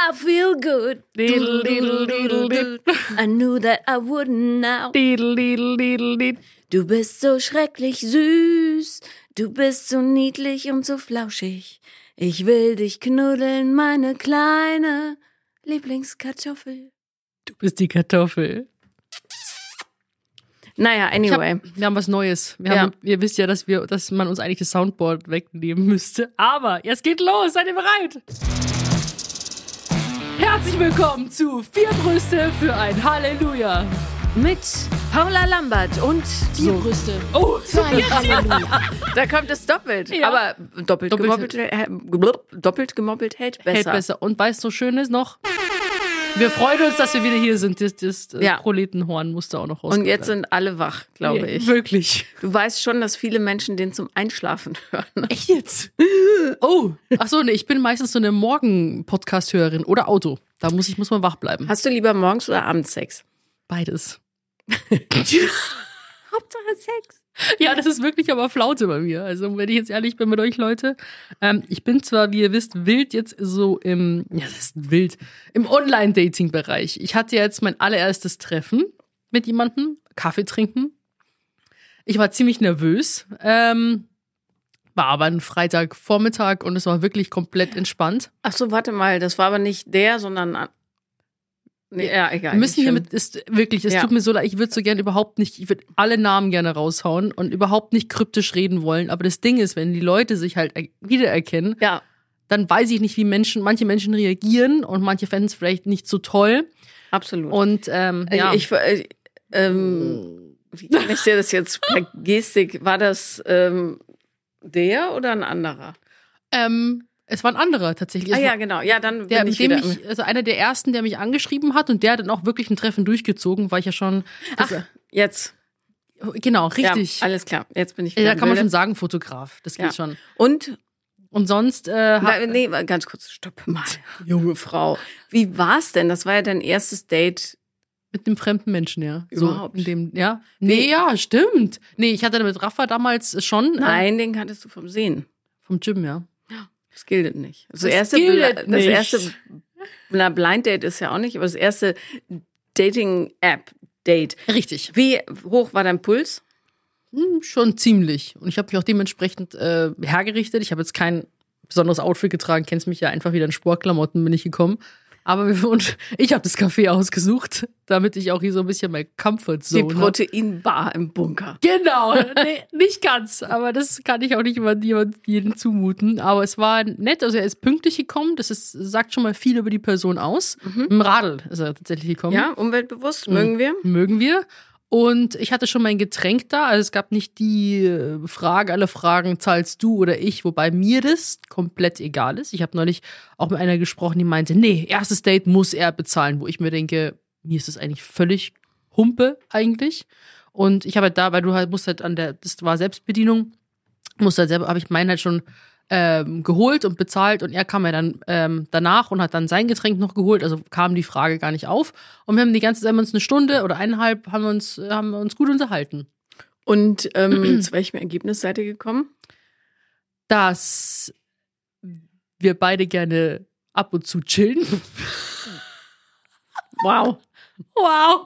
I feel good. Diddle, diddle, diddle, diddle. I knew that I wouldn't now. Diddle, diddle, diddle, diddle. Du bist so schrecklich süß. Du bist so niedlich und so flauschig. Ich will dich knuddeln, meine kleine Lieblingskartoffel. Du bist die Kartoffel. Naja, Ich hab, anyway. wir haben was Neues. Wir Ja. haben, ihr wisst ja, dass wir, dass man uns eigentlich das Soundboard wegnehmen müsste. Aber jetzt geht los. Seid ihr bereit? Herzlich willkommen zu Vier Brüste für ein Halleluja. Mit Paula Lambert und So. Brüste. Oh, Für ein Halleluja. da kommt es doppelt. Ja. Aber doppelt, Doppelt- gemoppelt, äh, blub, doppelt gemoppelt hält besser. hält besser. Und weißt du, schön ist noch? Wir freuen uns, dass wir wieder hier sind. Das, das äh, Ja. Proletenhorn musste auch noch raus. Und jetzt sind alle wach, glaube ich. Wirklich. Du weißt schon, dass viele Menschen den zum Einschlafen hören. Echt jetzt? Oh, ach so, nee, ich bin meistens so eine Morgen-Podcast-Hörerin oder Auto. Da muss ich muss man wach bleiben. Hast du lieber morgens oder abends Sex? Beides. Hauptsache Sex. Ja, das ist wirklich aber Flaute bei mir. Also, wenn ich jetzt ehrlich bin mit euch, Leute. Ähm, ich bin zwar, wie ihr wisst, wild jetzt so im, ja, das ist wild, im Online-Dating-Bereich. Ich hatte jetzt mein allererstes Treffen mit jemandem, Kaffee trinken. Ich war ziemlich nervös. Ähm, war aber ein Freitagvormittag und es war wirklich komplett entspannt. Ach so, warte mal, das war aber nicht der, sondern nee, ja, egal. Wir müssen hiermit, ist wirklich, es Ja. tut mir so leid, ich würde so gerne überhaupt nicht, ich würde alle Namen gerne raushauen und überhaupt nicht kryptisch reden wollen. Aber das Ding ist, wenn die Leute sich halt er- wiedererkennen. Ja, dann weiß ich nicht, wie Menschen, manche Menschen reagieren und manche fänden es vielleicht nicht so toll. absolut. Und ähm, ja, Ich, äh, ähm, wie kann ich dir das jetzt per Gestik, war das ähm, der oder ein anderer? ähm, es war ein anderer tatsächlich. Es ah ja, genau. Ja, dann der, bin ich wieder. ich, also einer der ersten, der mich angeschrieben hat und der hat dann auch wirklich ein Treffen durchgezogen, weil ich ja schon, Ach, jetzt. genau, richtig. Ja, alles klar. Jetzt bin ich Ja, wieder da kann man schon sagen, Fotograf. Das geht Ja. schon. Und Und sonst, äh, Na, nee, ganz kurz, stopp mal. Junge Frau. Wie war's denn? Das war ja dein erstes Date. Mit dem fremden Menschen, ja. Überhaupt. So, in dem, ja. Nee, ja, stimmt. Nee, ich hatte mit Rafa damals schon. Äh, Nein, den kanntest du vom Sehen. vom Gym, ja. Das gilt nicht. Das, Das erste, gilt Bli- das nicht. erste, na, Blind Date ist ja auch nicht, aber das erste Dating-App-Date. Richtig. Wie hoch war dein Puls? Hm, schon ziemlich. Und ich habe mich auch dementsprechend äh, hergerichtet. Ich habe jetzt kein besonderes Outfit getragen, kennst mich ja einfach wieder in Sportklamotten bin ich gekommen. Aber wir, und ich habe das Café ausgesucht, damit ich auch hier so ein bisschen mein Comfort Die Zone hab. Proteinbar im Bunker. Genau, nee, nicht ganz, aber das kann ich auch nicht immer jemand, jedem zumuten. Aber es war nett, also er ist pünktlich gekommen, das ist, sagt schon mal viel über die Person aus. Im Radl ist er tatsächlich gekommen. Ja, umweltbewusst, mögen wir. Mögen wir. Und ich hatte schon mein Getränk da, also es gab nicht die äh, Frage, alle Fragen, zahlst du oder ich, wobei mir das komplett egal ist. Ich habe neulich auch mit einer gesprochen, die meinte, nee, erstes Date muss er bezahlen, wo ich mir denke, mir ist das eigentlich völlig Humpe eigentlich. Und ich habe halt da, weil du halt musst halt an der, das war Selbstbedienung, musste halt selber, habe ich meinen halt schon ähm, geholt und bezahlt und er kam ja dann ähm, danach und hat dann sein Getränk noch geholt, also kam die Frage gar nicht auf. Und wir haben die ganze Zeit haben uns eine Stunde oder eineinhalb haben wir uns, äh, haben wir uns gut unterhalten. Und ähm, zu welchem Ergebnis seid ihr gekommen? Dass wir beide gerne ab und zu chillen. Wow. Wow.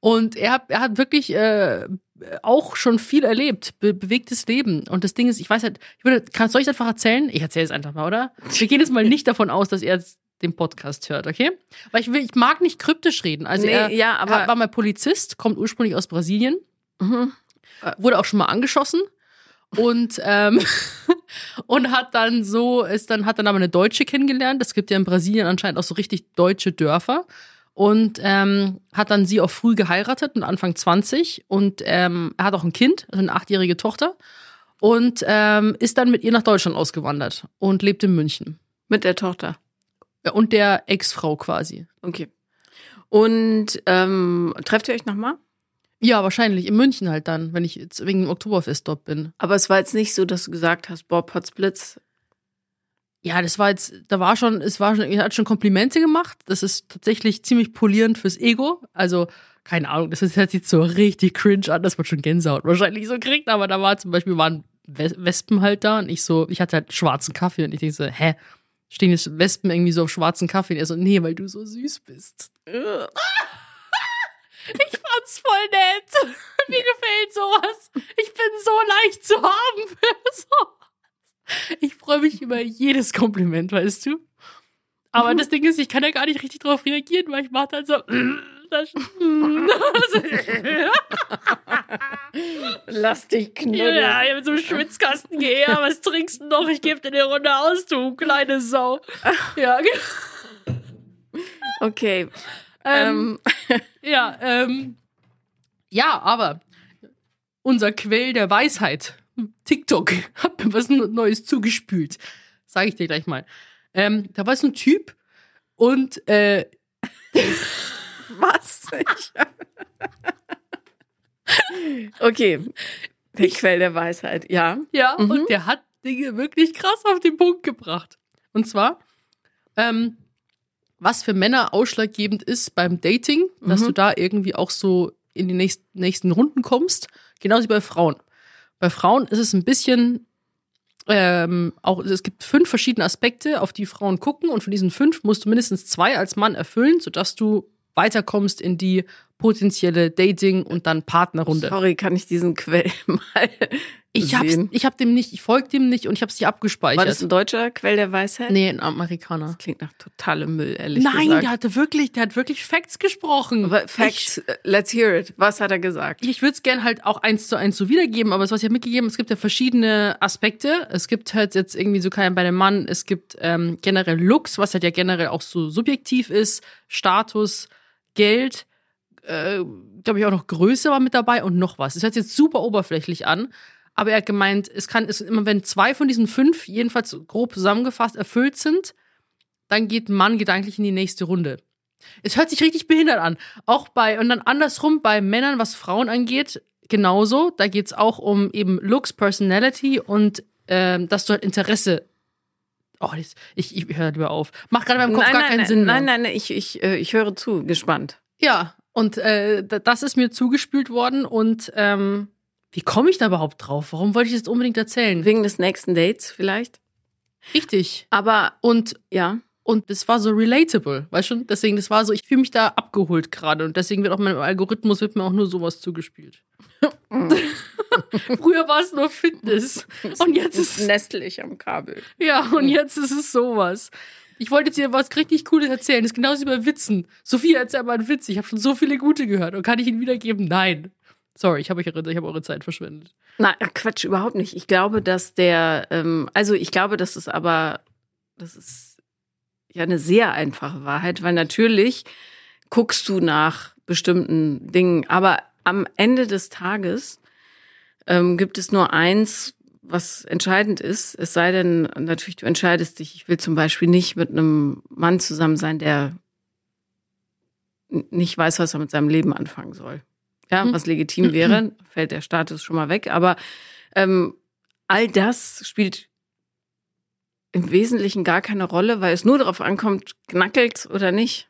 Und er hat, er hat wirklich äh, auch schon viel erlebt, be bewegtes Leben. Und das Ding ist, ich weiß halt, ich würde, kann, soll ich es einfach erzählen? Ich erzähle es einfach mal, oder? Wir gehen jetzt mal nicht davon aus, dass er den Podcast hört, okay? Weil ich will, ich mag nicht kryptisch reden. Also Nee, er, ja, aber- er war mal Polizist, kommt ursprünglich aus Brasilien, Mhm. wurde auch schon mal angeschossen und ähm, und hat dann so ist dann hat dann aber eine Deutsche kennengelernt. Es gibt ja in Brasilien anscheinend auch so richtig deutsche Dörfer und ähm, hat dann sie auch früh geheiratet mit Anfang 20 und ähm, er hat auch ein Kind, also eine achtjährige Tochter und ähm, ist dann mit ihr nach Deutschland ausgewandert und lebt in München Mit der Tochter. Ja, und der Ex-Frau quasi. Okay. Und ähm, trefft ihr euch nochmal? Ja, wahrscheinlich in München halt dann, wenn ich jetzt wegen dem Oktoberfest dort bin. Aber es war jetzt nicht so, dass du gesagt hast, boah, Potzblitz. Ja, das war jetzt, da war schon, es war schon, er hat schon Komplimente gemacht. Das ist tatsächlich ziemlich polierend fürs Ego. Also, keine Ahnung, das ist jetzt so richtig cringe an, dass man schon Gänsehaut wahrscheinlich so kriegt. Aber da war zum Beispiel, waren Wes- Wespen halt da und ich so, ich hatte halt schwarzen Kaffee und ich denke so, hä? stehen jetzt Wespen irgendwie so auf schwarzen Kaffee. Und er so, nee, weil du so süß bist. Ich fand's voll nett. Mir gefällt sowas. Ich bin so leicht zu haben für sowas. Ich freue mich über jedes Kompliment, weißt du? Aber das Ding ist, ich kann ja gar nicht richtig drauf reagieren, weil ich mache dann so. Das, Lass dich knuddeln. ja, ich mit so einem Schwitzkasten gehe her. Was trinkst du noch? Ich gebe dir eine Runde aus, du kleine Sau. Ja, genau. Okay. Ähm, Ähm, Ja, ähm, ja, aber unser Quell der Weisheit, TikTok, hat mir was Neues zugespült. Sage ich dir gleich mal. Ähm, da war so ein Typ und äh, was? okay. Der Quell der Weisheit, ja. ja, Mhm. und der hat Dinge wirklich krass auf den Punkt gebracht. Und zwar, ähm, was für Männer ausschlaggebend ist beim Dating, dass Mhm. du da irgendwie auch so in die nächsten, nächsten Runden kommst, genauso wie bei Frauen. Bei Frauen ist es ein bisschen ähm, auch, es gibt fünf verschiedene Aspekte, auf die Frauen gucken und von diesen fünf musst du mindestens zwei als Mann erfüllen, sodass du weiterkommst in die potenzielle Dating- und dann Partnerrunde. Sorry, kann ich diesen Quell mal Ich hab's, sehen? ich hab dem nicht, ich folge dem nicht und ich hab's nicht abgespeichert. War das ein deutscher Quell der Weisheit? nee, ein Amerikaner. Klingt nach totalem Müll, ehrlich Nein, gesagt. der hatte wirklich, der hat wirklich Facts gesprochen. Aber Facts, äh, let's hear it. Was hat er gesagt? Ich, ich würde es gern halt auch eins zu eins so wiedergeben, aber das, was ich habe mitgegeben, es gibt ja verschiedene Aspekte. Es gibt halt jetzt irgendwie so keinen bei dem Mann, es gibt ähm, generell Looks, was halt ja generell auch so subjektiv ist, Status, Geld, äh, glaube ich auch noch Größe war mit dabei und noch was. Das hört sich jetzt super oberflächlich an, aber er hat gemeint, es kann, es immer wenn zwei von diesen fünf jedenfalls grob zusammengefasst erfüllt sind, dann geht Mann gedanklich in die nächste Runde. Es hört sich richtig behindert an. Auch bei, und dann andersrum bei Männern, was Frauen angeht, genauso. Da geht's auch um eben Looks, Personality und ähm, dass du halt Interesse. Oh, das, ich, ich höre lieber auf. Macht gerade meinem Kopf nein, gar nein, keinen nein, Sinn. mehr. Nein, nein, nein, ich, ich, äh, ich höre zu, gespannt. Ja, und äh, da- das ist mir zugespült worden und ähm, wie komme ich da überhaupt drauf? Warum wollte ich das unbedingt erzählen? Wegen des nächsten Dates vielleicht. Richtig. Aber Und ja, Und das war so relatable, weißt du? Deswegen, das war so, ich fühle mich da abgeholt gerade. Und deswegen wird auch meinem Algorithmus wird mir auch nur sowas zugespielt. Früher war es nur Fitness. Und jetzt ist es, nestlich am Kabel. ja, und jetzt ist es sowas. Ich wollte dir was richtig Cooles erzählen. Das ist genauso wie bei Witzen. Sophia, erzähl mal einen Witz. Ich habe schon so viele gute gehört. Und kann ich ihn wiedergeben? Nein. Sorry, ich habe hab eure Zeit verschwendet. Na, Quatsch, überhaupt nicht. Ich glaube, dass der, ähm, also ich glaube, das ist aber, das ist ja eine sehr einfache Wahrheit, weil natürlich guckst du nach bestimmten Dingen, aber am Ende des Tages ähm, gibt es nur eins, was entscheidend ist. Es sei denn, natürlich, du entscheidest dich, ich will zum Beispiel nicht mit einem Mann zusammen sein, der nicht weiß, was er mit seinem Leben anfangen soll. Ja, Mhm. was legitim wäre, fällt der Status schon mal weg. Aber ähm, all das spielt im Wesentlichen gar keine Rolle, weil es nur darauf ankommt, knackelt's oder nicht.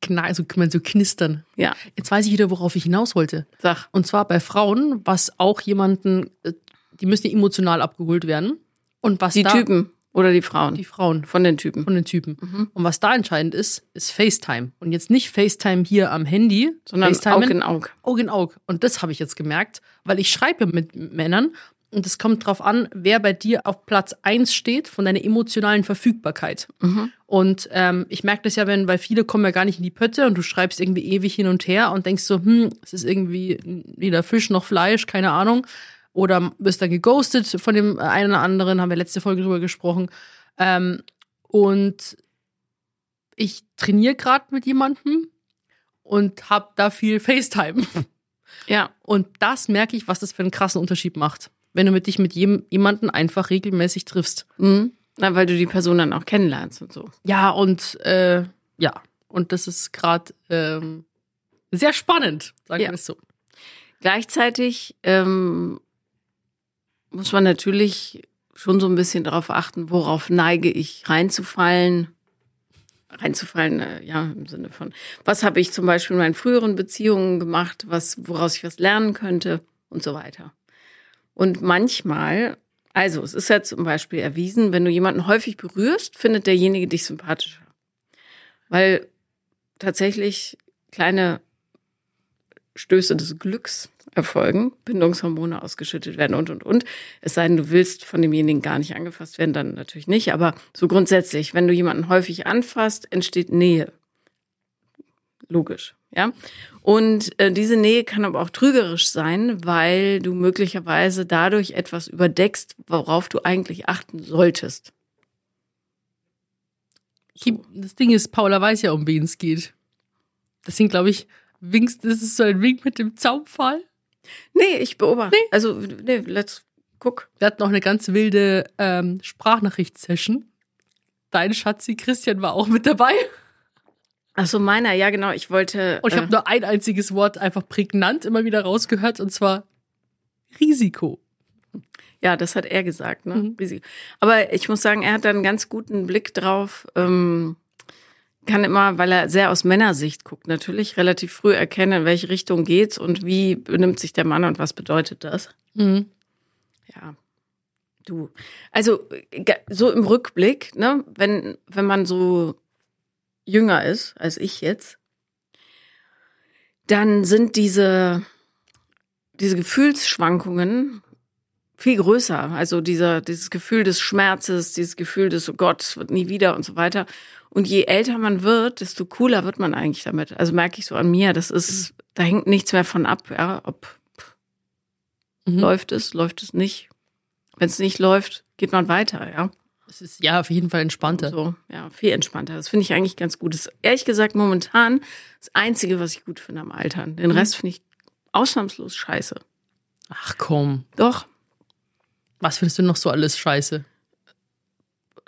Kna also, man so knistern. Ja, Jetzt weiß ich wieder, worauf ich hinaus wollte. sag. Und zwar bei Frauen, was auch jemanden, äh, die müssen ja emotional abgeholt werden. Und was Die da, Typen oder die Frauen. die Frauen von den Typen. von den Typen. Mhm. Und was da entscheidend ist, ist FaceTime. Und jetzt nicht FaceTime hier am Handy, Sondern FaceTime Aug in Aug. Auge in Auge. Und das habe ich jetzt gemerkt, weil ich schreibe mit Männern und es kommt drauf an, wer bei dir auf Platz eins steht von deiner emotionalen Verfügbarkeit. Mhm. Und ähm, ich merke das ja, wenn, weil viele kommen ja gar nicht in die Pötte und du schreibst irgendwie ewig hin und her und denkst so, hm, es ist irgendwie weder Fisch noch Fleisch, keine Ahnung. Oder wirst dann geghostet von dem einen oder anderen, haben wir letzte Folge drüber gesprochen. Ähm, und ich trainiere gerade mit jemandem und hab da viel FaceTime. Ja, Und das merke ich, was das für einen krassen Unterschied macht. Wenn du mit dich mit jedem, jemanden einfach regelmäßig triffst. mhm. Na, weil du die Person dann auch kennenlernst und so. Ja, und äh, ja, und das ist gerade ähm, sehr spannend, sagen Ja. wir es so. Gleichzeitig ähm, muss man natürlich schon so ein bisschen darauf achten, worauf neige ich reinzufallen. Reinzufallen, äh, ja, im Sinne von, was habe ich zum Beispiel in meinen früheren Beziehungen gemacht, was, woraus ich was lernen könnte und so weiter. Und manchmal, Also, es ist ja zum Beispiel erwiesen, wenn du jemanden häufig berührst, findet derjenige dich sympathischer. Weil tatsächlich kleine Stöße des Glücks erfolgen, Bindungshormone ausgeschüttet werden und, und, und. Es sei denn, du willst von demjenigen gar nicht angefasst werden, dann natürlich nicht. Aber so grundsätzlich, wenn du jemanden häufig anfasst, entsteht Nähe. Logisch, ja. Und äh, diese Nähe kann aber auch trügerisch sein, weil du möglicherweise dadurch etwas überdeckst, worauf du eigentlich achten solltest. So. Das Ding ist, Paula weiß ja, um wen es geht. Deswegen glaube ich, winkst, ist es so ein Wink mit dem Zaunpfahl? Nee, ich beobachte. Nee. Also, nee, let's guck. Wir hatten auch eine ganz wilde ähm, Sprachnachricht-Session. Dein Schatzi Christian war auch mit dabei. Ach so, meiner, ja genau. Ich wollte. Und ich äh, habe nur ein einziges Wort einfach prägnant immer wieder rausgehört und zwar Risiko. Ja, das hat er gesagt, ne? Mhm. Risiko. Aber ich muss sagen, er hat da einen ganz guten Blick drauf. Ähm, kann immer, weil er sehr aus Männersicht guckt, natürlich relativ früh erkennen, in welche Richtung geht's und wie benimmt sich der Mann und was bedeutet das. Mhm. Ja. Du. Also so im Rückblick, ne, wenn wenn man so jünger ist als ich jetzt, dann sind diese, diese Gefühlsschwankungen viel größer. Also dieser, dieses Gefühl des Schmerzes, dieses Gefühl des, oh Gott, wird nie wieder und so weiter. Und je älter man wird, desto cooler wird man eigentlich damit. Also merke ich so an mir, das ist, da hängt nichts mehr von ab, ja, ob mhm. läuft es, läuft es nicht. Wenn es nicht läuft, geht man weiter, ja. Es ist ja auf jeden Fall entspannter. So, ja, viel entspannter. Das finde ich eigentlich ganz gut. Das ist ehrlich gesagt momentan das Einzige, was ich gut finde am Altern. Den mhm. Rest finde ich ausnahmslos scheiße. Ach komm. Doch. Was findest du noch so alles scheiße?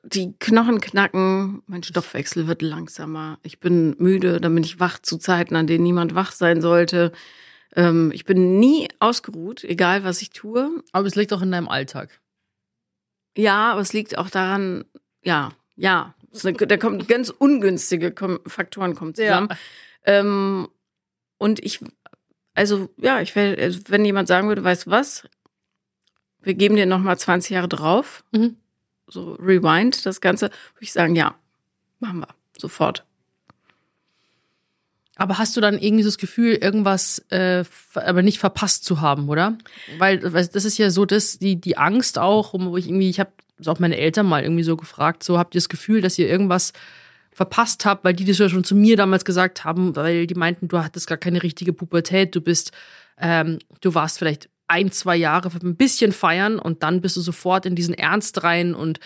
Die Knochen knacken, mein Stoffwechsel wird langsamer. Ich bin müde, dann bin ich wach zu Zeiten, an denen niemand wach sein sollte. Ähm, ich bin nie ausgeruht, egal was ich tue. Aber es liegt auch in deinem Alltag. Ja, aber es liegt auch daran, ja, ja, da kommen ganz ungünstige Faktoren kommen zusammen. Ja. Ähm, und ich, also ja, ich will, also, wenn jemand sagen würde, weißt du was, wir geben dir nochmal 20 Jahre drauf, mhm. so rewind das Ganze, würde ich sagen, ja, machen wir, sofort. Aber hast du dann irgendwie so das Gefühl, irgendwas äh, aber nicht verpasst zu haben, oder? Weil, weil das ist ja so, dass die, die Angst auch, wo ich irgendwie, ich habe auch meine Eltern mal irgendwie so gefragt, so habt ihr das Gefühl, dass ihr irgendwas verpasst habt, weil die das ja schon zu mir damals gesagt haben, weil die meinten, du hattest gar keine richtige Pubertät, du bist, ähm, du warst vielleicht ein, zwei Jahre ein bisschen feiern und dann bist du sofort in diesen Ernst rein und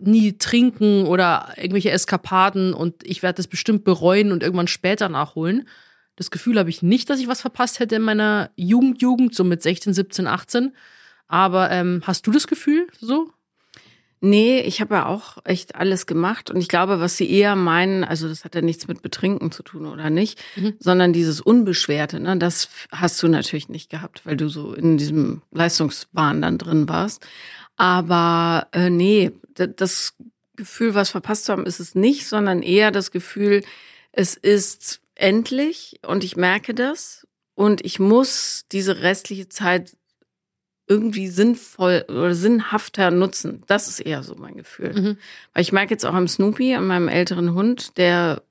nie trinken oder irgendwelche Eskapaden und ich werde das bestimmt bereuen und irgendwann später nachholen. Das Gefühl habe ich nicht, dass ich was verpasst hätte in meiner Jugend, Jugend, so mit 16, 17, 18. Aber ähm, hast du das Gefühl so? Nee, ich habe ja auch echt alles gemacht und ich glaube, was sie eher meinen, also das hat ja nichts mit Betrinken zu tun oder nicht, mhm. sondern dieses Unbeschwerte, ne, das hast du natürlich nicht gehabt, weil du so in diesem Leistungswahn dann drin warst. Aber äh, nee, das Gefühl, was verpasst zu haben, ist es nicht, sondern eher das Gefühl, es ist endlich und ich merke das und ich muss diese restliche Zeit irgendwie sinnvoll oder sinnhafter nutzen. Das ist eher so mein Gefühl. Mhm. Weil ich merke jetzt auch am Snoopy, an meinem älteren Hund, der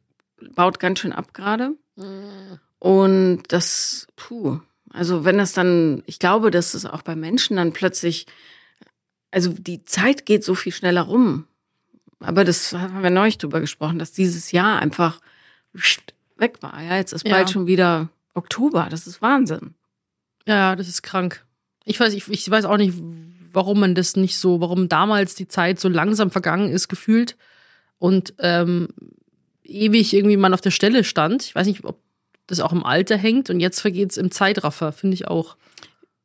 baut ganz schön ab gerade. Mhm. Und das, puh, also wenn das dann, ich glaube, dass es auch bei Menschen dann plötzlich also die Zeit geht so viel schneller rum. Aber das haben wir neulich drüber gesprochen, dass dieses Jahr einfach weg war. Ja, jetzt ist bald ja. schon wieder Oktober. Das ist Wahnsinn. Ja, das ist krank. Ich weiß, ich, ich weiß auch nicht, warum man das nicht so, warum damals die Zeit so langsam vergangen ist, gefühlt und ähm, ewig irgendwie man auf der Stelle stand. Ich weiß nicht, ob das auch im Alter hängt und jetzt vergeht es im Zeitraffer, finde ich auch.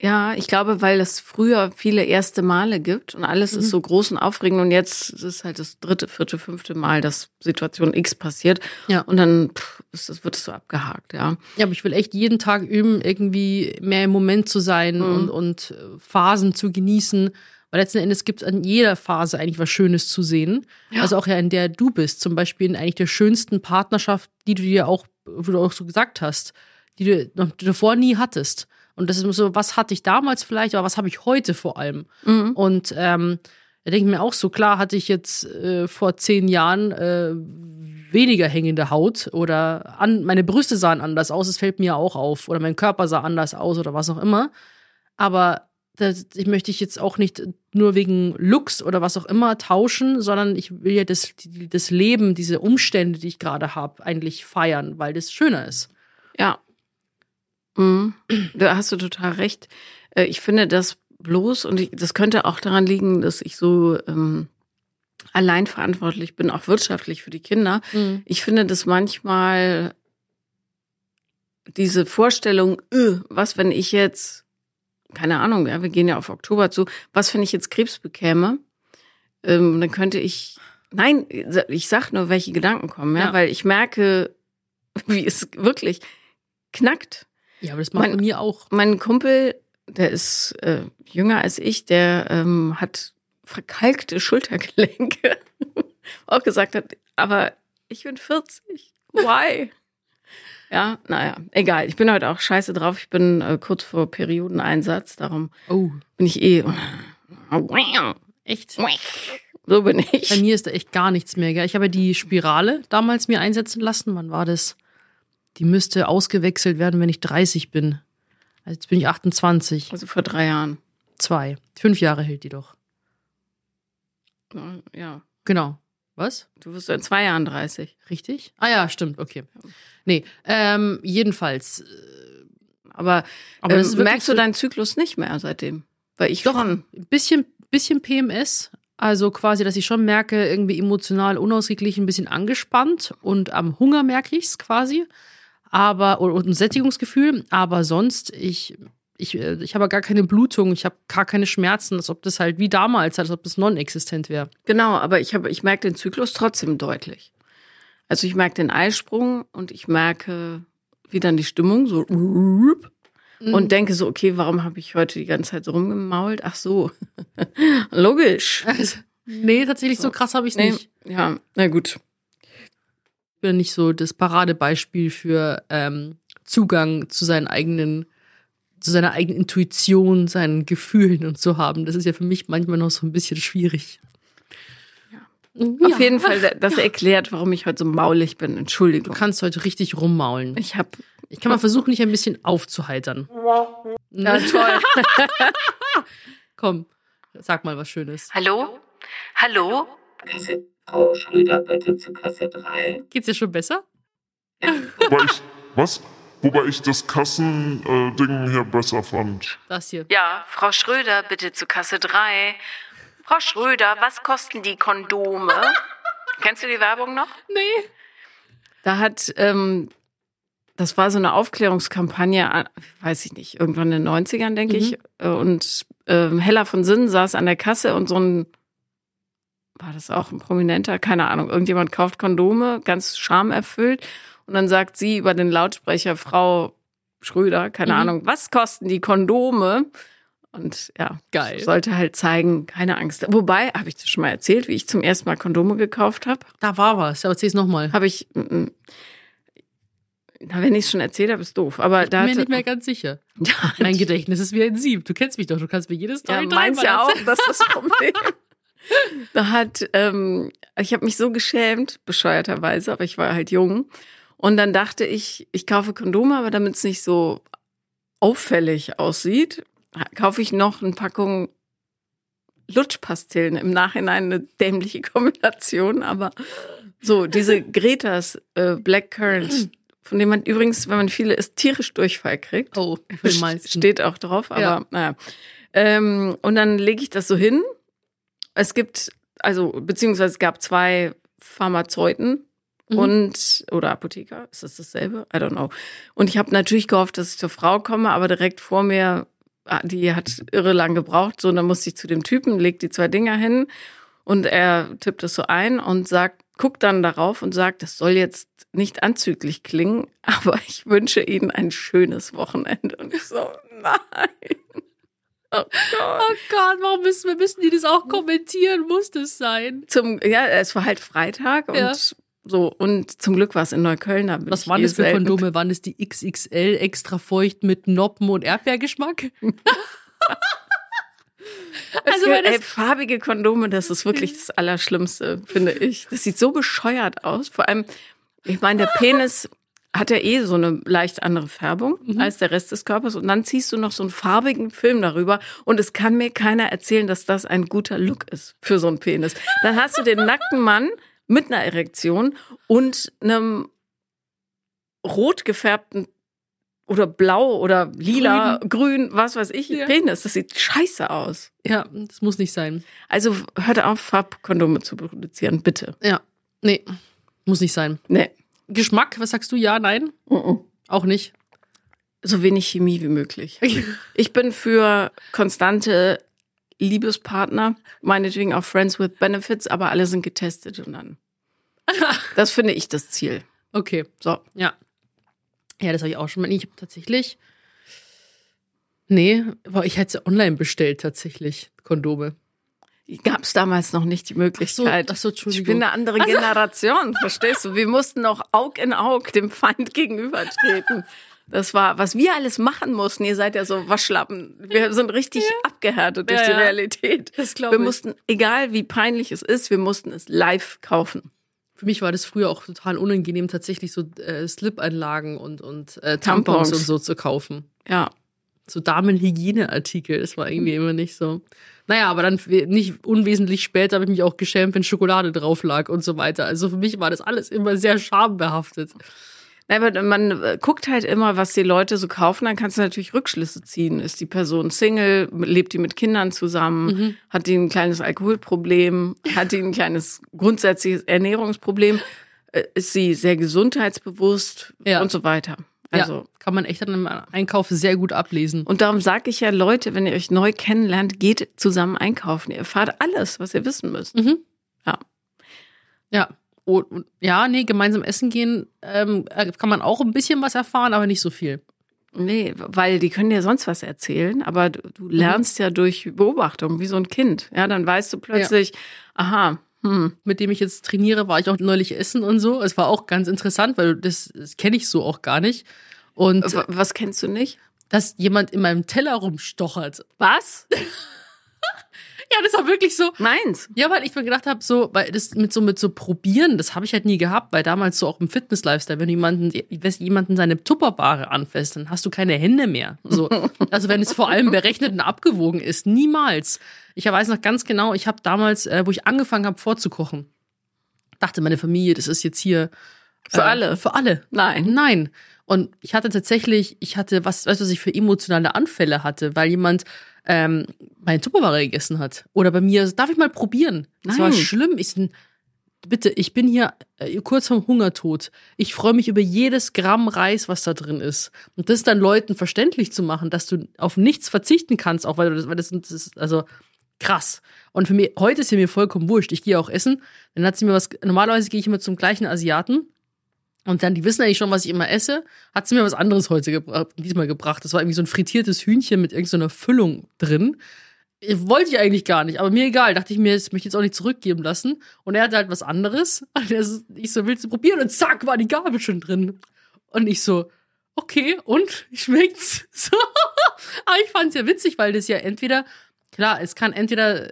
Ja, ich glaube, weil es früher viele erste Male gibt und alles mhm. ist so groß und aufregend und jetzt ist es halt das dritte, vierte, fünfte Mal, dass Situation X passiert. Ja. Und dann pff, ist das, wird es so abgehakt, ja. Ja, aber ich will echt jeden Tag üben, irgendwie mehr im Moment zu sein mhm. und, und äh, Phasen zu genießen. Weil letzten Endes gibt es an jeder Phase eigentlich was Schönes zu sehen. Ja. Also auch ja, in der du bist. Zum Beispiel in eigentlich der schönsten Partnerschaft, die du dir auch, wo du auch so gesagt hast, die du noch davor nie hattest. Und das ist so, was hatte ich damals vielleicht, aber was habe ich heute vor allem? Mhm. Und ähm, da denke ich mir auch so, klar hatte ich jetzt äh, vor zehn Jahren äh, weniger hängende Haut oder an, meine Brüste sahen anders aus, es fällt mir auch auf. Oder mein Körper sah anders aus oder was auch immer. Aber das, ich möchte ich jetzt auch nicht nur wegen Looks oder was auch immer tauschen, sondern ich will ja das, das Leben, diese Umstände, die ich gerade habe, eigentlich feiern, weil das schöner ist. Ja. Mhm. Da hast du total recht. Äh, Ich finde das bloß, und ich, das könnte auch daran liegen, dass ich so ähm, allein verantwortlich bin, auch wirtschaftlich für die Kinder. Ich finde das manchmal diese Vorstellung, öh, was, wenn ich jetzt, keine Ahnung, ja, wir gehen ja auf Oktober zu, was, wenn ich jetzt Krebs bekäme? Ähm, dann könnte ich, nein, ich sag nur, welche Gedanken kommen, ja, Ja. weil ich merke, wie es wirklich knackt. Ja, aber das macht Mein- bei mir auch. Mein Kumpel, der ist äh, jünger als ich, der ähm, hat verkalkte Schultergelenke. Auch gesagt hat, aber ich bin 40. Why? ja, naja, egal. Ich bin heute auch scheiße drauf. Ich bin äh, kurz vor Periodeneinsatz, darum Oh, bin ich eh. echt? So bin Bei ich. mir ist da echt gar nichts mehr. Gell? Ich habe die Spirale damals mir einsetzen lassen. Wann war das? Die müsste ausgewechselt werden, wenn ich 30 bin. Also jetzt bin ich 28. Also vor drei Jahren. Zwei. Fünf Jahre hält die doch. Ja, Genau. Was? du wirst in zwei Jahren 30. Richtig? Ah ja, stimmt, okay. Nee, ähm, jedenfalls. äh, Aber, Aber ähm, merkst du deinen Zyklus nicht mehr seitdem? Weil ich Doch, schon. ein bisschen, bisschen PMS. Also quasi, dass ich schon merke, irgendwie emotional unausgeglichen, ein bisschen angespannt und am Hunger merke ich es quasi. Aber, und, ein Sättigungsgefühl. Aber sonst, ich, ich, äh, ich habe gar keine Blutung, ich habe gar keine Schmerzen, als ob das halt wie damals, als ob das non-existent wäre. Genau, aber ich habe, ich merke den Zyklus trotzdem deutlich. Also ich merke den Eisprung und ich merke, wie dann die Stimmung so und denke so, okay, warum habe ich heute die ganze Zeit so rumgemault? Ach so, logisch. Also, nee, tatsächlich so, So. krass habe ich Nee, nicht. ja, na gut. Bin nicht so das Paradebeispiel für ähm, Zugang zu seinen eigenen, zu seiner eigenen Intuition, seinen Gefühlen und so haben. Das ist ja für mich manchmal noch so ein bisschen schwierig. Ja. Auf jeden Fall, das erklärt, warum ich heute so maulig bin. Du Entschuldigung. kannst heute richtig rummaulen. Ich habe Ich kann mal versuchen, dich ein bisschen aufzuheitern. ja, toll. Komm, sag mal was Schönes. Hallo? Hallo? Frau Schröder, bitte zu Kasse 3. Geht's dir schon besser? Wobei ich, was? Wobei ich das Kassending hier besser fand. Das hier. Ja, Frau Schröder, bitte zu Kasse 3. Frau Schröder, was kosten die Kondome? Kennst du die Werbung noch? Nee. Da hat, ähm, das war so eine Aufklärungskampagne, an- weiß ich nicht, irgendwann in den 90ern, denke Mhm. ich. Äh, Und ähm, Hella von Sinn saß an der Kasse und so ein, war das auch ein Prominenter? Keine Ahnung. Irgendjemand kauft Kondome, ganz schamerfüllt. Und dann sagt sie über den Lautsprecher, Frau Schröder, keine Mhm. Ahnung, was kosten die Kondome? Und ja, Geil. sollte halt zeigen, keine Angst. Wobei, habe ich das schon mal erzählt, wie ich zum ersten Mal Kondome gekauft habe? Da war was. Aber erzähl's nochmal. Habe ich. mm, mm. Na, wenn ich es schon erzählt habe, ist doof. Aber Ich bin mir nicht mehr ganz sicher. ja, Mein Gedächtnis ist wie ein Sieb. Du kennst mich doch. Du kannst mir jedes ja, Story meins dreimal ja auch, das ist das Problem. da hat, ähm, ich habe mich so geschämt, bescheuerterweise, aber ich war halt jung. Und dann dachte ich, ich kaufe Kondome, aber damit es nicht so auffällig aussieht, kaufe ich noch eine Packung Lutschpastillen. Im Nachhinein eine dämliche Kombination, aber so, diese Gretas äh, Black Currant, von dem man übrigens, wenn man viele isst, tierisch Durchfall kriegt. Oh, für meisten. Steht auch drauf, aber Ja. naja. Ähm, und dann lege ich das so hin. Es gibt, also, beziehungsweise es gab zwei Pharmazeuten Mhm. und, oder Apotheker, ist das dasselbe? I don't know. Und ich habe natürlich gehofft, dass ich zur Frau komme, aber direkt vor mir, ah, die hat irre lang gebraucht, so, und dann musste ich zu dem Typen, leg die zwei Dinger hin und er tippt das so ein und sagt, guckt dann darauf und sagt, das soll jetzt nicht anzüglich klingen, aber ich wünsche Ihnen ein schönes Wochenende. Und ich so, nein. Oh Gott. Oh Gott, warum müssen wir müssen die das auch kommentieren? Muss das sein? Zum, ja, es war halt Freitag und Ja. So, und zum Glück war es in Neukölln. Da Was waren eh das für selten. Kondome? Waren das die XXL extra feucht mit Noppen und Erdbeergeschmack? Also, das- ey, farbige Kondome, das ist wirklich das Allerschlimmste, finde ich. Das sieht so bescheuert aus. Vor allem, ich meine, der Penis hat ja eh so eine leicht andere Färbung Mhm. als der Rest des Körpers. Und dann ziehst du noch so einen farbigen Film darüber. Und es kann mir keiner erzählen, dass das ein guter Look ist für so einen Penis. Dann hast du den nackten Mann mit einer Erektion und einem rot gefärbten oder blau oder lila, grün, was weiß ich, Ja. Penis. Das sieht scheiße aus. Ja, das muss nicht sein. Also hört auf, Farbkondome zu produzieren, bitte. Ja, nee, muss nicht sein. Nee. Geschmack, was sagst du? Ja, nein? Auch nicht. So wenig Chemie wie möglich. Ich bin für konstante Liebespartner, meinetwegen auch Friends with Benefits, aber alle sind getestet und dann. Das finde ich das Ziel. Okay, So. ja. Ja, das habe ich auch schon mal. Ich habe tatsächlich. Nee, ich hätte sie online bestellt, tatsächlich. Kondome. Gab es damals noch nicht die Möglichkeit. ach so, ich Entschuldigung. bin eine andere Generation, verstehst du? Wir mussten noch Aug in Aug dem Feind gegenübertreten. Das war, was wir alles machen mussten. Ihr seid ja so Waschlappen. Wir sind richtig abgehärtet durch Ja, die ja. Realität. Das glaub Wir ich. mussten, egal wie peinlich es ist, wir mussten es live kaufen. Für mich war das früher auch total unangenehm, tatsächlich so äh, Slip-Einlagen und, und äh, Tampons, Tampons. und so zu kaufen. Ja. So Damenhygieneartikel, das war irgendwie immer nicht so. Naja, aber dann nicht unwesentlich später habe ich mich auch geschämt, wenn Schokolade drauf lag und so weiter. Also für mich war das alles immer sehr schambehaftet. Nein, aber man äh, guckt halt immer, was die Leute so kaufen, dann kannst du natürlich Rückschlüsse ziehen. Ist die Person Single, lebt die mit Kindern zusammen, Mhm. hat die ein kleines Alkoholproblem, hat die ein kleines grundsätzliches Ernährungsproblem, äh, ist sie sehr gesundheitsbewusst Ja. und so weiter. Also ja, kann man echt an einem Einkauf sehr gut ablesen. und darum sage ich ja, Leute, wenn ihr euch neu kennenlernt, geht zusammen einkaufen. Ihr erfahrt alles, was ihr wissen müsst. Mhm. Ja. Ja. Und, ja, nee, gemeinsam essen gehen ähm, äh, kann man auch ein bisschen was erfahren, aber nicht so viel. Nee, weil die können dir sonst was erzählen, aber du, du lernst ja durch Beobachtung, wie so ein Kind. Ja, dann weißt du plötzlich, aha, hm, Mit dem ich jetzt trainiere, war ich auch neulich essen und so. Es war auch ganz interessant, weil das, das kenne ich so auch gar nicht. Und was kennst du nicht? dass jemand in meinem Teller rumstochert. Was? Ja, das war wirklich so. Meins. Ja, weil ich mir gedacht habe, so, weil das mit so mit so probieren, das habe ich halt nie gehabt, weil damals so auch im Fitness-Lifestyle, wenn du jemanden, wenn jemanden seine Tupperware anfasst, dann hast du keine Hände mehr. So, also wenn es vor allem berechnet und abgewogen ist, niemals. Ich weiß noch ganz genau, ich habe damals, äh, wo ich angefangen habe vorzukochen, dachte meine Familie, das ist jetzt hier Für äh, alle? Für alle. Nein. Nein. Und ich hatte tatsächlich, ich hatte, was, weißt du, was ich für emotionale Anfälle hatte, weil jemand ähm, meine Tupperware gegessen hat. Oder bei mir, darf ich mal probieren? Das war Nein. schlimm. Ich bitte, ich bin hier äh, kurz vom Hungertod. Ich freue mich über jedes Gramm Reis, was da drin ist. Und das dann Leuten verständlich zu machen, dass du auf nichts verzichten kannst, auch weil du das, weil das, das ist, also krass. Und für mich, heute ist sie mir vollkommen wurscht. Ich gehe auch essen. Dann hat sie mir was, normalerweise gehe ich immer zum gleichen Asiaten. Und dann, die wissen eigentlich schon, was ich immer esse, hat sie mir was anderes heute gebracht, diesmal gebracht. Das war irgendwie so ein frittiertes Hühnchen mit irgendeiner Füllung drin. Ich wollte ich eigentlich gar nicht, aber mir egal. Dachte ich mir, das möchte ich jetzt auch nicht zurückgeben lassen. Und er hatte halt was anderes. Und er so, ich so, willst du probieren? Und zack, war die Gabel schon drin. Und ich so, okay, und? Schmeckt's? So. Aber ich fand's ja witzig, weil das ja entweder, klar, es kann entweder,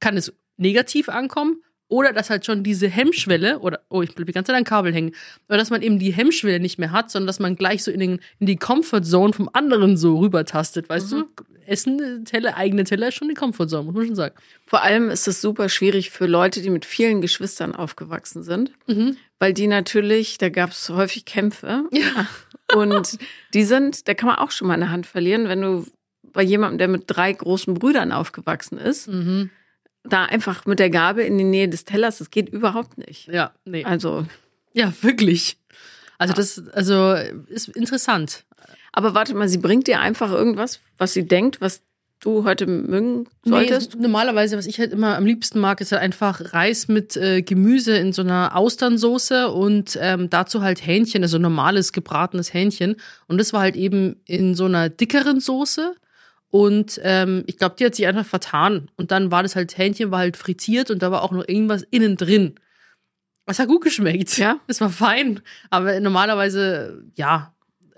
kann es negativ ankommen, oder dass halt schon diese Hemmschwelle, oder, oh, ich bleib die ganze Zeit an Kabel hängen, oder dass man eben die Hemmschwelle nicht mehr hat, sondern dass man gleich so in, den, in die Comfortzone vom anderen so rübertastet, weißt du? Essen, Teller, eigene Teller ist schon die Comfortzone, muss man schon sagen. Vor allem ist es super schwierig für Leute, die mit vielen Geschwistern aufgewachsen sind, Mhm. weil die natürlich, da gab es häufig Kämpfe. Ja. Und die sind, da kann man auch schon mal eine Hand verlieren, wenn du bei jemandem, der mit drei großen Brüdern aufgewachsen ist, Mhm. Da einfach mit der Gabel in die Nähe des Tellers, das geht überhaupt nicht. Ja, nee. Also, Ja, wirklich. Also das, also ist interessant. aber warte mal, sie bringt dir einfach irgendwas, was sie denkt, was du heute mögen solltest? Nee, normalerweise, was ich halt immer am liebsten mag, ist halt einfach Reis mit äh, Gemüse in so einer Austernsoße und ähm, dazu halt Hähnchen, also normales gebratenes Hähnchen. Und das war halt eben in so einer dickeren Soße. Und ähm, ich glaube, die hat sich einfach vertan. Und dann war das halt, Hähnchen war halt frittiert und da war auch noch irgendwas innen drin. Es hat gut geschmeckt. Ja? Es war fein. Aber normalerweise, ja,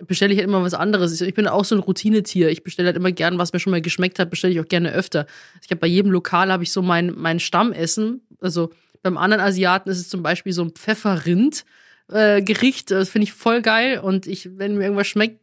bestelle ich halt immer was anderes. Ich bin auch so ein Routinetier. Ich bestelle halt immer gern, was mir schon mal geschmeckt hat, bestelle ich auch gerne öfter. Ich habe bei jedem Lokal habe ich so mein, mein Stammessen. Also beim anderen Asiaten ist es zum Beispiel so ein Pfefferrind. Äh, Gericht, das finde ich voll geil und ich, wenn mir irgendwas schmeckt,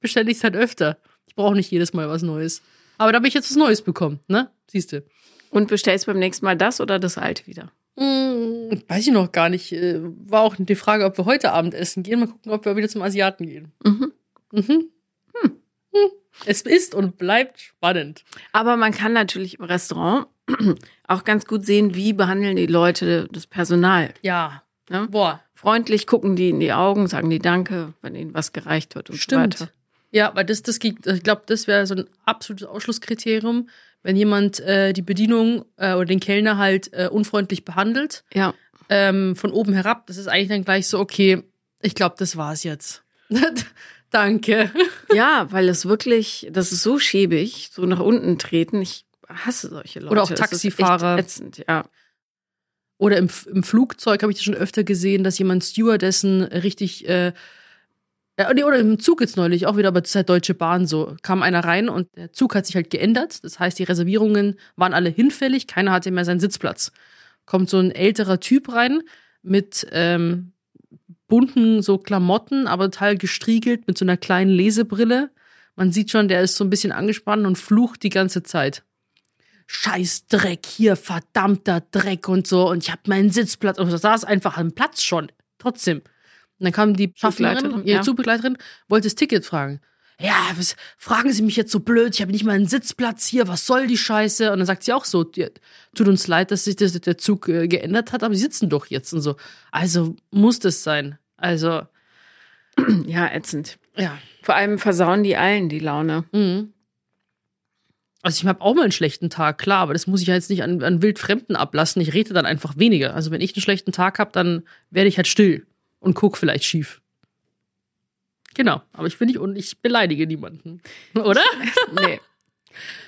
bestelle ich es halt öfter. Ich brauche nicht jedes Mal was Neues. Aber da habe ich jetzt was Neues bekommen, ne? Siehst du. Und bestellst beim nächsten Mal das oder das alte wieder? Hm, weiß ich noch gar nicht. Äh, War auch die Frage, ob wir heute Abend essen gehen. Mal gucken, ob wir wieder zum Asiaten gehen. Mhm. Mhm. Hm. Es ist und bleibt spannend. Aber man kann natürlich im Restaurant auch ganz gut sehen, wie behandeln die Leute das Personal. Ja. Ne? Boah, Freundlich gucken die in die Augen, sagen die Danke, wenn ihnen was gereicht wird und stimmt. so weiter. Ja, weil das, das geht, ich glaube, das wäre so ein absolutes Ausschlusskriterium, wenn jemand äh, die Bedienung äh, oder den Kellner halt äh, unfreundlich behandelt, Ja. ähm, von oben herab. Das ist eigentlich dann gleich so, okay, ich glaube, das war's jetzt. Danke. Ja, weil es wirklich, das ist so schäbig, so nach unten treten. Ich hasse solche Leute. Oder auch Taxifahrer. ätzend, ja. Oder im, im Flugzeug habe ich das schon öfter gesehen, dass jemand Stewardessen richtig, äh, äh, nee, oder im Zug jetzt neulich, auch wieder, aber das ist halt Deutsche Bahn so, kam einer rein und der Zug hat sich halt geändert. Das heißt, die Reservierungen waren alle hinfällig, keiner hatte mehr seinen Sitzplatz. Kommt so ein älterer Typ rein mit ähm, bunten so Klamotten, aber total gestriegelt mit so einer kleinen Lesebrille. Man sieht schon, der ist so ein bisschen angespannt und flucht die ganze Zeit. Scheiß Dreck hier, verdammter Dreck und so. Und ich hab meinen Sitzplatz. Und da saß einfach am Platz schon. Trotzdem. Und dann kam die Schaffnerin, Zugbegleiterin, ihre ja. Zugbegleiterin, wollte das Ticket fragen. Ja, was fragen Sie mich jetzt so blöd? Ich habe nicht mal einen Sitzplatz hier. Was soll die Scheiße? Und dann sagt sie auch so, tut uns leid, dass sich das, der Zug äh, geändert hat, aber sie sitzen doch jetzt und so. Also muss das sein. Also, Ja, ätzend. ja. Vor allem versauen die allen die Laune. Mhm. Also ich habe auch mal einen schlechten Tag, klar, aber das muss ich ja jetzt nicht an, an Wildfremden ablassen. Ich rede dann einfach weniger. Also wenn ich einen schlechten Tag habe, dann werde ich halt still und guck vielleicht schief. Genau, aber ich bin nicht und ich beleidige niemanden, oder? Nee.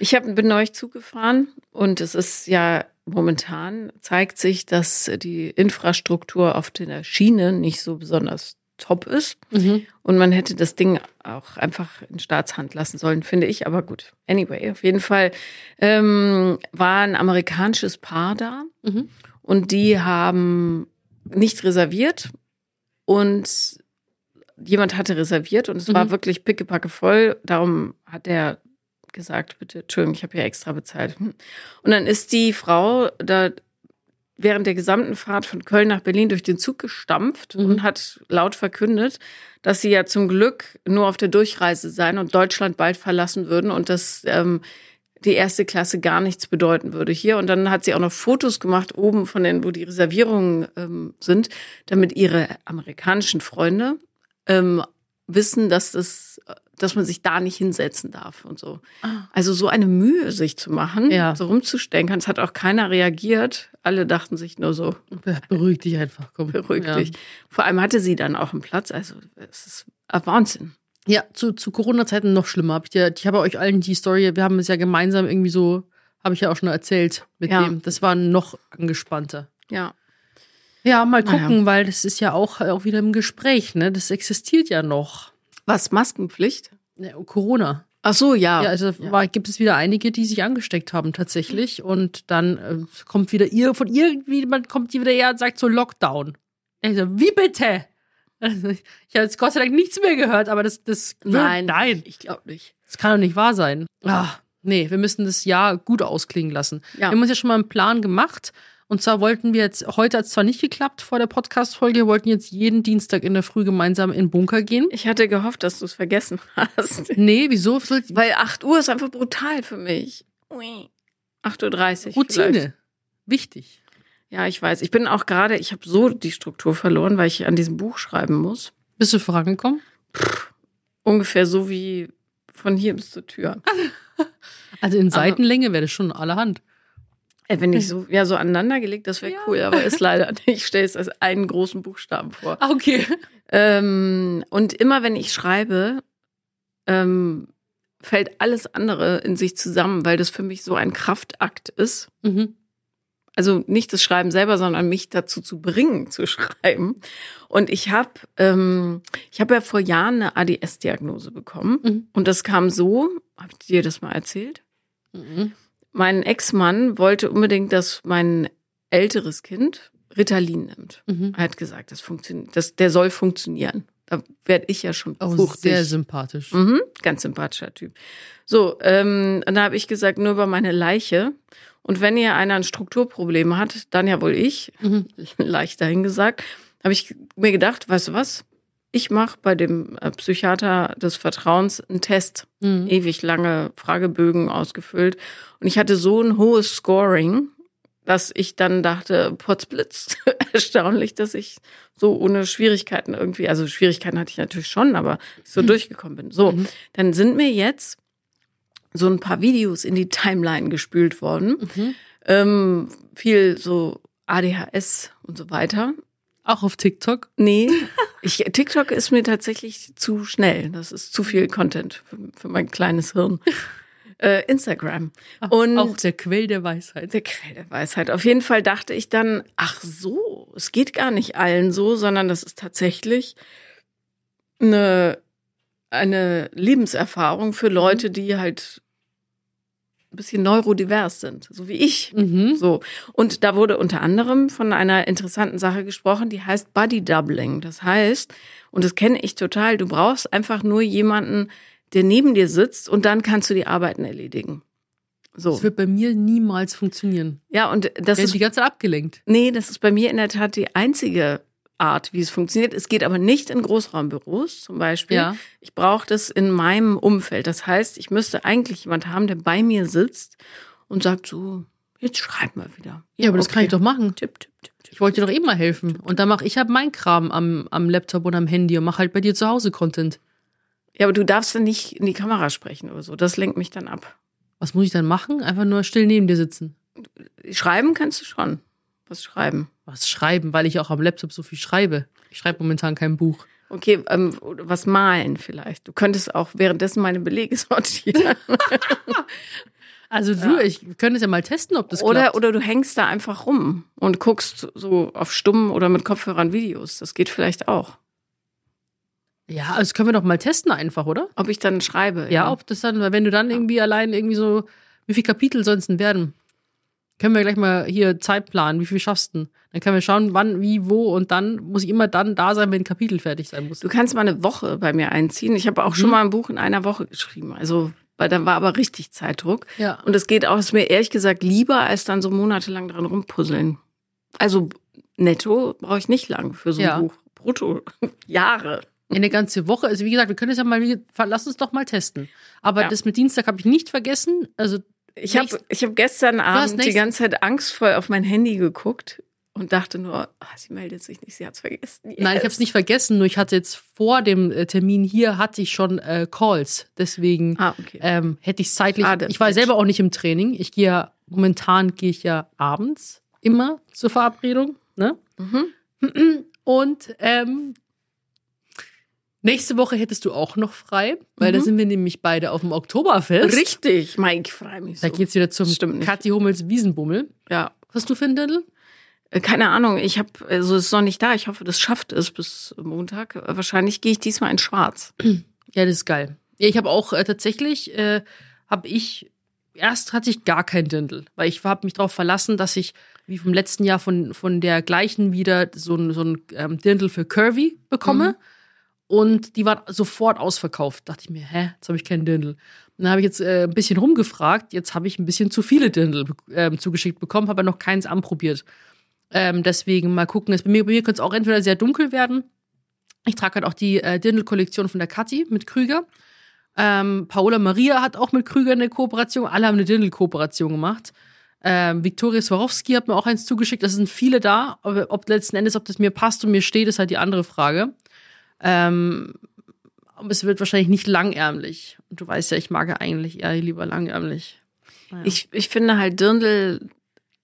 Ich hab, bin neulich zugefahren und es ist ja momentan zeigt sich, dass die Infrastruktur auf der Schiene nicht so besonders top ist. Mhm. Und man hätte das Ding auch einfach in Staatshand lassen sollen, finde ich. Aber gut. Anyway, auf jeden Fall ähm, war ein amerikanisches Paar da Mhm. und die haben nicht reserviert und jemand hatte reserviert und es war Mhm. wirklich pickepacke voll. Darum hat er gesagt, bitte, Entschuldigung, ich habe ja extra bezahlt. Hm. Und dann ist die Frau da während der gesamten Fahrt von Köln nach Berlin durch den Zug gestampft Mhm. und hat laut verkündet, dass sie ja zum Glück nur auf der Durchreise seien und Deutschland bald verlassen würden und dass ähm, die erste Klasse gar nichts bedeuten würde hier. Und dann hat sie auch noch Fotos gemacht oben von den, wo die Reservierungen ähm, sind, damit ihre amerikanischen Freunde ähm, wissen, dass das, dass man sich da nicht hinsetzen darf und so. Ah. Also so eine Mühe, sich zu machen, Ja. so rumzustenkern. Es hat auch keiner reagiert. Alle dachten sich nur so, Beruhig dich einfach, komm. beruhig ja. dich. Vor allem hatte sie dann auch einen Platz. Also es ist ein Wahnsinn. Ja, zu, zu Corona-Zeiten noch schlimmer. Hab ich, dir, ich habe euch allen die Story, wir haben es ja gemeinsam irgendwie so, habe ich ja auch schon erzählt mit Ja. dem. Das war noch angespannter. Ja. Ja, mal Naja. gucken, weil das ist ja auch, auch wieder im Gespräch, ne? Das existiert ja noch. Was, Maskenpflicht? Ne, Corona. Ach so, ja. Ja, also War, gibt es wieder einige, die sich angesteckt haben tatsächlich. Und dann äh, kommt wieder ihr, von irgendwie, man kommt die wieder her und sagt so Lockdown. Ich so, wie bitte? Also, ich habe jetzt Gott sei Dank nichts mehr gehört, aber das, das, Nein, nein, Ich glaube nicht. das kann doch nicht wahr sein. Ah, nee, wir müssen das Jahr gut ausklingen lassen. Ja. Wir haben uns ja schon mal einen Plan gemacht. Und zwar wollten wir jetzt, heute hat es zwar nicht geklappt vor der Podcast-Folge, wir wollten jetzt jeden Dienstag in der Früh gemeinsam in den Bunker gehen. Ich hatte gehofft, dass du es vergessen hast. Nee, wieso? Weil 8 Uhr ist einfach brutal für mich. Ui. 8.30 Uhr. Routine. vielleicht. Wichtig. Ja, ich weiß. Ich bin auch gerade, ich habe so die Struktur verloren, weil ich an diesem Buch schreiben muss. Bist du vorangekommen? Ungefähr so wie von hier bis zur Tür. Also in Seitenlänge wäre das schon allerhand. Äh, Wenn ich so, ja, so aneinandergelegt, das wäre cool, aber ist leider nicht. Ich stelle es als einen großen Buchstaben vor. Ah, okay. Ähm, und immer wenn ich schreibe, ähm, fällt alles andere in sich zusammen, weil das für mich so ein Kraftakt ist. Mhm. Also nicht das Schreiben selber, sondern mich dazu zu bringen, zu schreiben. Und ich habe ähm, ich habe ja vor Jahren eine ADS-Diagnose bekommen. Mhm. Und das kam so, habe ich dir das mal erzählt? Mhm. Mein Ex-Mann wollte unbedingt, dass mein älteres Kind Ritalin nimmt. Mhm. Er hat gesagt, das funktioniert, das, der soll funktionieren. Da werde ich ja schon Oh, fruchtig. sehr sympathisch. Mhm, ganz sympathischer Typ. So, ähm, und da habe ich gesagt, nur über meine Leiche. Und wenn ihr einer ein Strukturproblem hat, dann ja wohl ich, Mhm. leicht dahingesagt, habe ich mir gedacht, weißt du was? Ich mache bei dem äh, Psychiater des Vertrauens einen Test. Mhm. Ewig lange Fragebögen ausgefüllt. Und ich hatte so ein hohes Scoring, dass ich dann dachte, Potzblitz, erstaunlich, dass ich so ohne Schwierigkeiten irgendwie, also Schwierigkeiten hatte ich natürlich schon, aber ich so durchgekommen bin. So, Mhm. dann sind mir jetzt so ein paar Videos in die Timeline gespült worden. Mhm. Ähm, viel so ADHS und so weiter. Auch auf TikTok. Nee, ich, TikTok ist mir tatsächlich zu schnell. Das ist zu viel Content für, für mein kleines Hirn. Äh, Instagram. Und auch der Quell der Weisheit. der Quell der Weisheit. Auf jeden Fall dachte ich dann, ach so, es geht gar nicht allen so, sondern das ist tatsächlich eine, eine Lebenserfahrung für Leute, die halt ein bisschen neurodivers sind, so wie ich. Mhm. So. Und da wurde unter anderem von einer interessanten Sache gesprochen, die heißt Body Doubling. Das heißt, und das kenne ich total, du brauchst einfach nur jemanden, der neben dir sitzt und dann kannst du die Arbeiten erledigen. So. Das wird bei mir niemals funktionieren. Ja, und das ist ist, die ganze Zeit abgelenkt. nee, das ist bei mir in der Tat die einzige Art, wie es funktioniert. Es geht aber nicht in Großraumbüros zum Beispiel. Ja. Ich brauche das in meinem Umfeld. Das heißt, ich müsste eigentlich jemand haben, der bei mir sitzt und sagt so, jetzt schreib mal wieder. Ja, aber das kann ich doch machen. Tipp, tipp, tipp, tipp. Ich wollte dir doch eben mal helfen. Und dann mache ich halt meinen Kram am, am Laptop und am Handy und mache halt bei dir zu Hause Content. Ja, aber du darfst dann nicht in die Kamera sprechen oder so. Das lenkt mich dann ab. Was muss ich dann machen? Einfach nur still neben dir sitzen. Schreiben kannst du schon. Was schreiben? Was schreiben, weil ich auch am Laptop so viel schreibe. Ich schreibe momentan kein Buch. Okay, ähm, was malen vielleicht. Du könntest auch währenddessen meine Belege sortieren. Also du, ich wir können es ja mal testen, ob das Oder, klappt. oder du hängst da einfach rum und guckst so auf Stumm oder mit Kopfhörern Videos. Das geht vielleicht auch. Ja, das können wir doch mal testen einfach, oder? Ob ich dann schreibe. Ja, ob das dann, weil wenn du dann irgendwie allein irgendwie so, wie viele Kapitel es denn werden? Können wir gleich mal hier Zeit planen, wie viel schaffst du? Dann können wir schauen, wann, wie, wo und dann muss ich immer dann da sein, wenn ein Kapitel fertig sein muss. Du kannst mal eine Woche bei mir einziehen. Ich habe auch schon mal ein Buch in einer Woche geschrieben. Also, weil dann war aber richtig Zeitdruck. Ja. Und es geht auch, ist mir ehrlich gesagt lieber, als dann so monatelang dran rumpuzzeln. Also netto brauche ich nicht lang für so ein Ja. Buch. Brutto. Jahre. Eine ganze Woche. Also wie gesagt, wir können es ja mal, lass uns doch mal testen. Aber Ja. das mit Dienstag habe ich nicht vergessen. Also Ich habe ich hab gestern Abend die ganze Zeit angstvoll auf mein Handy geguckt und dachte nur, ah, sie meldet sich nicht, sie hat's vergessen. nein, ich habe Yes. es nicht vergessen. Nur ich hatte jetzt vor dem äh, Termin hier hatte ich schon äh, Calls. Deswegen Ah, okay. ähm, hätte ich zeitlich. Schade, ich war Mensch. selber auch nicht im Training. Ich gehe ja momentan gehe ich ja abends immer zur Verabredung. Ne? Mhm. Und ähm, nächste Woche hättest du auch noch frei, weil da Mhm. sind wir nämlich beide auf dem Oktoberfest. Richtig, Mike, ich freue mich so. Da geht's wieder zum. Kathi Hummels Wiesenbummel. Ja, Was hast du für ein Dirndl? Äh, keine Ahnung, ich habe, also es ist noch nicht da. Ich hoffe, das schafft es bis Montag. Äh, Wahrscheinlich gehe ich diesmal in Schwarz. Ja, das ist geil. Ja, ich habe auch äh, tatsächlich, äh, habe ich, erst hatte ich gar kein Dirndl, weil ich habe mich darauf verlassen, dass ich wie vom letzten Jahr von, von der gleichen wieder so ein, so ein ähm, Dirndl für Curvy bekomme. Und die waren sofort ausverkauft. Dachte ich mir, hä, jetzt habe ich keinen Dirndl. Und dann habe ich jetzt äh, ein bisschen rumgefragt. Jetzt habe ich ein bisschen zu viele Dirndl ähm, zugeschickt bekommen, habe aber noch keins anprobiert. Ähm, deswegen mal gucken. Bei mir, bei mir könnte es auch entweder sehr dunkel werden. Ich trage halt auch die äh, Dirndl-Kollektion von der Kathi mit Krüger. Ähm, Paola Maria hat auch mit Krüger eine Kooperation. Alle haben eine Dirndl-Kooperation gemacht. Ähm, Viktoria Swarovski hat mir auch eins zugeschickt. Das sind viele da. Aber ob letzten Endes, ob das mir passt und mir steht, ist halt die andere Frage. Ähm, aber es wird wahrscheinlich nicht langärmlich. Und du weißt ja, ich mag ja eigentlich eher lieber langärmlich. Naja. Ich, ich finde halt Dirndl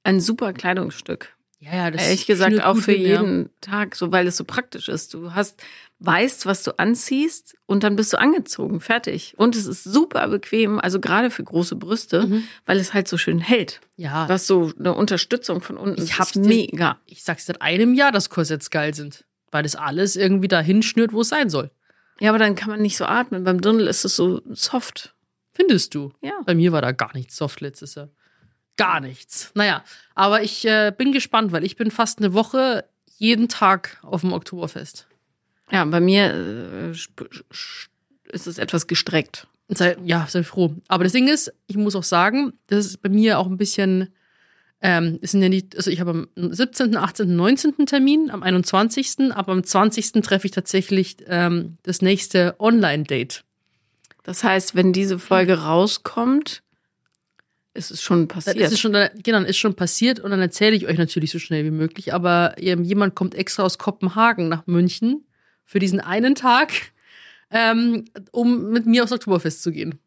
ein super Kleidungsstück. Ja, ja, das Ehrlich gesagt auch für jeden Tag, so weil es so praktisch ist. Du hast, weißt, was du anziehst und dann bist du angezogen, fertig. Und es ist super bequem, also gerade für große Brüste, Mhm. weil es halt so schön hält. Ja, Du hast so eine Unterstützung von unten. Ich hab's mega. ich sag's seit einem Jahr, dass Korsetts geil sind. Weil das alles irgendwie dahin schnürt, wo es sein soll. Ja, aber dann kann man nicht so atmen. Beim Dirndl ist es so soft. Findest du? Ja. Bei mir war da gar nichts soft letztes Jahr. Gar nichts. Naja, aber ich äh, bin gespannt, weil ich bin fast eine Woche jeden Tag auf dem Oktoberfest. Ja, bei mir äh, ist es etwas gestreckt. Sei, ja, sei froh. Aber das Ding ist, ich muss auch sagen, das ist bei mir auch ein bisschen, ähm, es sind ja nicht, also ich habe am 17., 18., 19. Termin, am 21., aber am 20. treffe ich tatsächlich ähm, das nächste Online-Date. Das heißt, wenn diese Folge rauskommt, ist es schon Dann passiert. ist es schon, genau, dann ist schon passiert und dann erzähle ich euch natürlich so schnell wie möglich. Aber ähm, jemand kommt extra aus Kopenhagen nach München für diesen einen Tag, ähm, um mit mir aufs Oktoberfest zu gehen.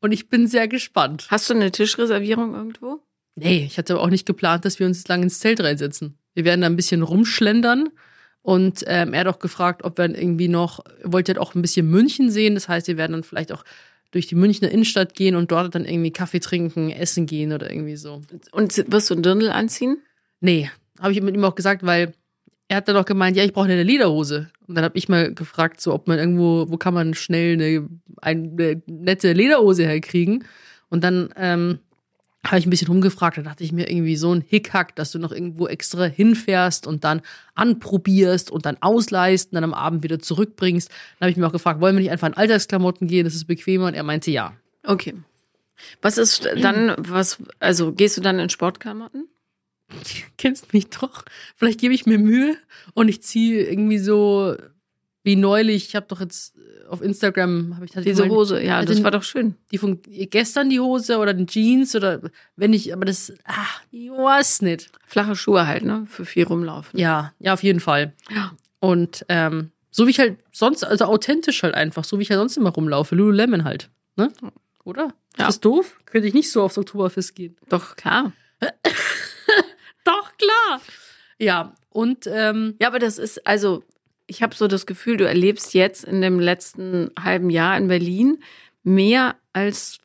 Und ich bin sehr gespannt. Hast du eine Tischreservierung irgendwo? Nee, ich hatte aber auch nicht geplant, dass wir uns jetzt lang ins Zelt reinsetzen. Wir werden da ein bisschen rumschlendern. Und ähm, er hat auch gefragt, ob wir dann irgendwie noch, wollte halt auch ein bisschen München sehen. Das heißt, wir werden dann vielleicht auch durch die Münchner Innenstadt gehen und dort dann irgendwie Kaffee trinken, essen gehen oder irgendwie so. Und wirst du ein Dirndl anziehen? Nee, habe ich mit ihm auch gesagt, weil er hat dann auch gemeint, ja, ich brauche eine Lederhose. Und dann habe ich mal gefragt, so ob man irgendwo, wo kann man schnell eine, eine nette Lederhose herkriegen. Und dann ähm, habe ich ein bisschen rumgefragt, da dachte ich mir irgendwie so ein Hickhack, dass du noch irgendwo extra hinfährst und dann anprobierst und dann ausleihst und dann am Abend wieder zurückbringst. Dann habe ich mir auch gefragt, wollen wir nicht einfach in Alltagsklamotten gehen, das ist bequemer? Und er meinte ja. Okay. Was ist dann, was, also gehst du dann in Sportklamotten? kennst mich doch. Vielleicht gebe ich mir Mühe und ich ziehe irgendwie so wie neulich. Ich habe doch jetzt äh, auf Instagram habe ich hatte Diese Hose, ja, das den- war doch schön. die von gestern die Hose oder den Jeans oder wenn ich, aber das, ach, ich weiß nicht. Flache Schuhe halt, ne? Für viel rumlaufen. Ja, ja, auf jeden Fall. Ja. Und ähm, so wie ich halt sonst, also authentisch halt einfach, so wie ich halt sonst immer rumlaufe, Lululemon halt, ne? Oder? Ist Ja. das doof? Könnte ich nicht so aufs Oktoberfest gehen. Doch, klar. Doch, klar. Ja, und ähm, Ja, aber das ist, also, ich habe so das Gefühl, du erlebst jetzt in dem letzten halben Jahr in Berlin mehr als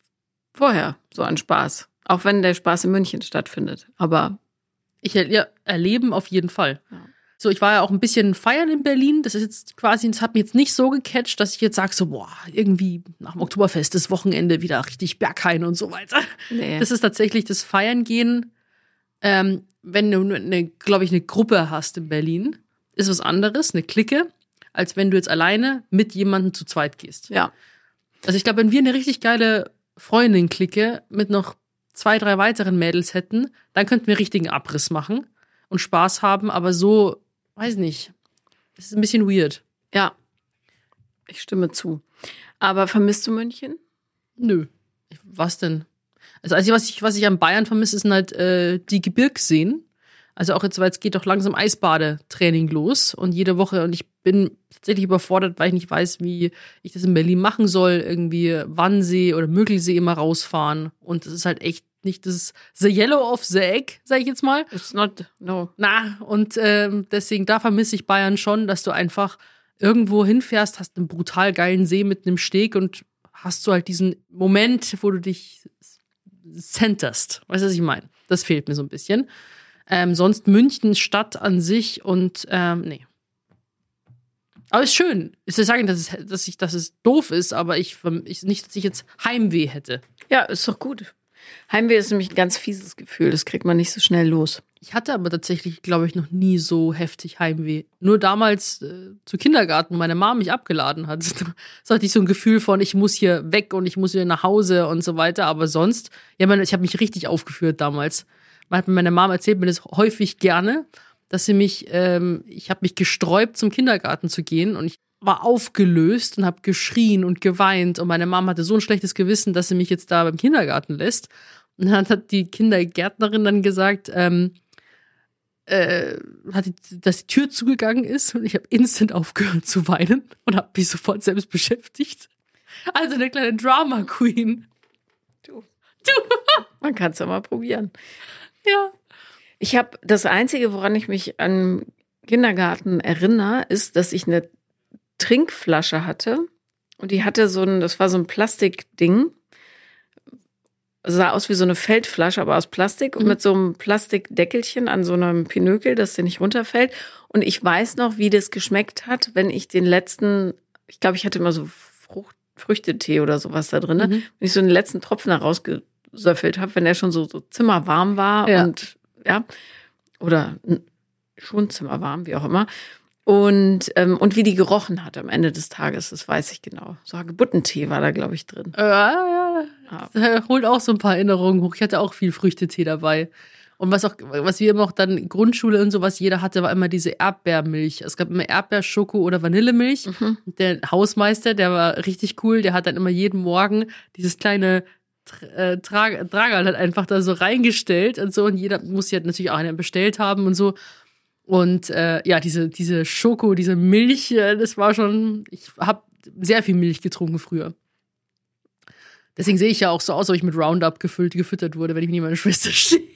vorher so an Spaß. Auch wenn der Spaß in München stattfindet. Aber Ich ja, erleben auf jeden Fall. Ja. So, ich war ja auch ein bisschen feiern in Berlin. Das ist jetzt quasi, das hat mich jetzt nicht so gecatcht, dass ich jetzt sage, so, boah, irgendwie nach dem Oktoberfest das Wochenende wieder richtig Berghain und so weiter. nee. Das ist tatsächlich das Feiern gehen. Ähm, wenn du eine, glaube ich, eine Gruppe hast in Berlin, ist was anderes, eine Clique, als wenn du jetzt alleine mit jemandem zu zweit gehst. ja. Also ich glaube, wenn wir eine richtig geile Freundin-Clique mit noch zwei, drei weiteren Mädels hätten, dann könnten wir richtigen Abriss machen und Spaß haben, aber so, weiß nicht, es ist ein bisschen weird. Ja. Ich stimme zu. Aber vermisst du München? Nö. Was denn? Also, also was ich, was ich an Bayern vermisse, sind halt äh, die Gebirgsseen. Also auch jetzt, weil es geht doch langsam Eisbadetraining los und jede Woche und ich bin tatsächlich überfordert, weil ich nicht weiß, wie ich das in Berlin machen soll. Irgendwie Wannsee oder Müggelsee immer rausfahren und das ist halt echt nicht das The Yellow of the Egg, sag ich jetzt mal. It's not, no. Na, und ähm, deswegen, da vermisse ich Bayern schon, dass du einfach irgendwo hinfährst, hast einen brutal geilen See mit einem Steg und hast so halt diesen Moment, wo du dich centerst. Weißt du, was ich meine? Das fehlt mir so ein bisschen. Ähm, sonst München, Stadt an sich und ähm, nee. Aber ist schön. Ich sage nicht, dass es, dass, ich, dass es doof ist, aber ich, ich nicht, dass ich jetzt Heimweh hätte. Ja, ist doch gut. Heimweh ist nämlich ein ganz fieses Gefühl. Das kriegt man nicht so schnell los. Ich hatte aber tatsächlich, glaube ich, noch nie so heftig Heimweh. Nur damals äh, zu Kindergarten, meine Mama mich abgeladen hat. Da hatte ich so ein Gefühl von, ich muss hier weg und ich muss hier nach Hause und so weiter. Aber sonst, ja, meine, ich habe mich richtig aufgeführt damals. Hat meine Mama erzählt mir das häufig gerne, dass sie mich, ähm, ich habe mich gesträubt, zum Kindergarten zu gehen und ich war aufgelöst und habe geschrien und geweint und meine Mama hatte so ein schlechtes Gewissen, dass sie mich jetzt da beim Kindergarten lässt. Und dann hat die Kindergärtnerin dann gesagt, ähm, äh, hat die, dass die Tür zugegangen ist und ich habe instant aufgehört zu weinen und habe mich sofort selbst beschäftigt. Also eine kleine Drama Queen. Man kann es ja mal probieren. Ja. Ich habe das Einzige, woran ich mich an Kindergarten erinnere, ist, dass ich eine Trinkflasche hatte und die hatte so ein, das war so ein Plastikding. Sah aus wie so eine Feldflasche, aber aus Plastik und Mhm. mit so einem Plastikdeckelchen an so einem Pinökel, dass der nicht runterfällt. Und ich weiß noch, wie das geschmeckt hat, wenn ich den letzten, ich glaube, ich hatte immer so Frucht, Früchtetee oder sowas da drin, Mhm. wenn ich so den letzten Tropfen da rausgesöffelt habe, wenn der schon so, so zimmerwarm war Ja. und ja, oder schon zimmerwarm, wie auch immer. Und, ähm, und wie die gerochen hat am Ende des Tages, das weiß ich genau. So Hagebuttentee war da, glaube ich, drin. Ja, Ja. Das holt auch so ein paar Erinnerungen hoch. Ich hatte auch viel Früchtetee dabei. Und was auch, was wir immer auch dann Grundschule und sowas jeder hatte, war immer diese Erdbeermilch. Es gab immer Erdbeer, Schoko oder Vanillemilch. Mhm. Der Hausmeister, der war richtig cool. Der hat dann immer jeden Morgen dieses kleine äh, Tra Tragerl halt einfach da so reingestellt und so. Und jeder muss ja natürlich auch einen bestellt haben und so. Und äh, ja, diese, diese Schoko, diese Milch, äh, das war schon, ich habe sehr viel Milch getrunken früher. Deswegen sehe ich ja auch so aus, ob ich mit Roundup gefüllt, gefüttert wurde, wenn ich neben meiner Schwester stehe.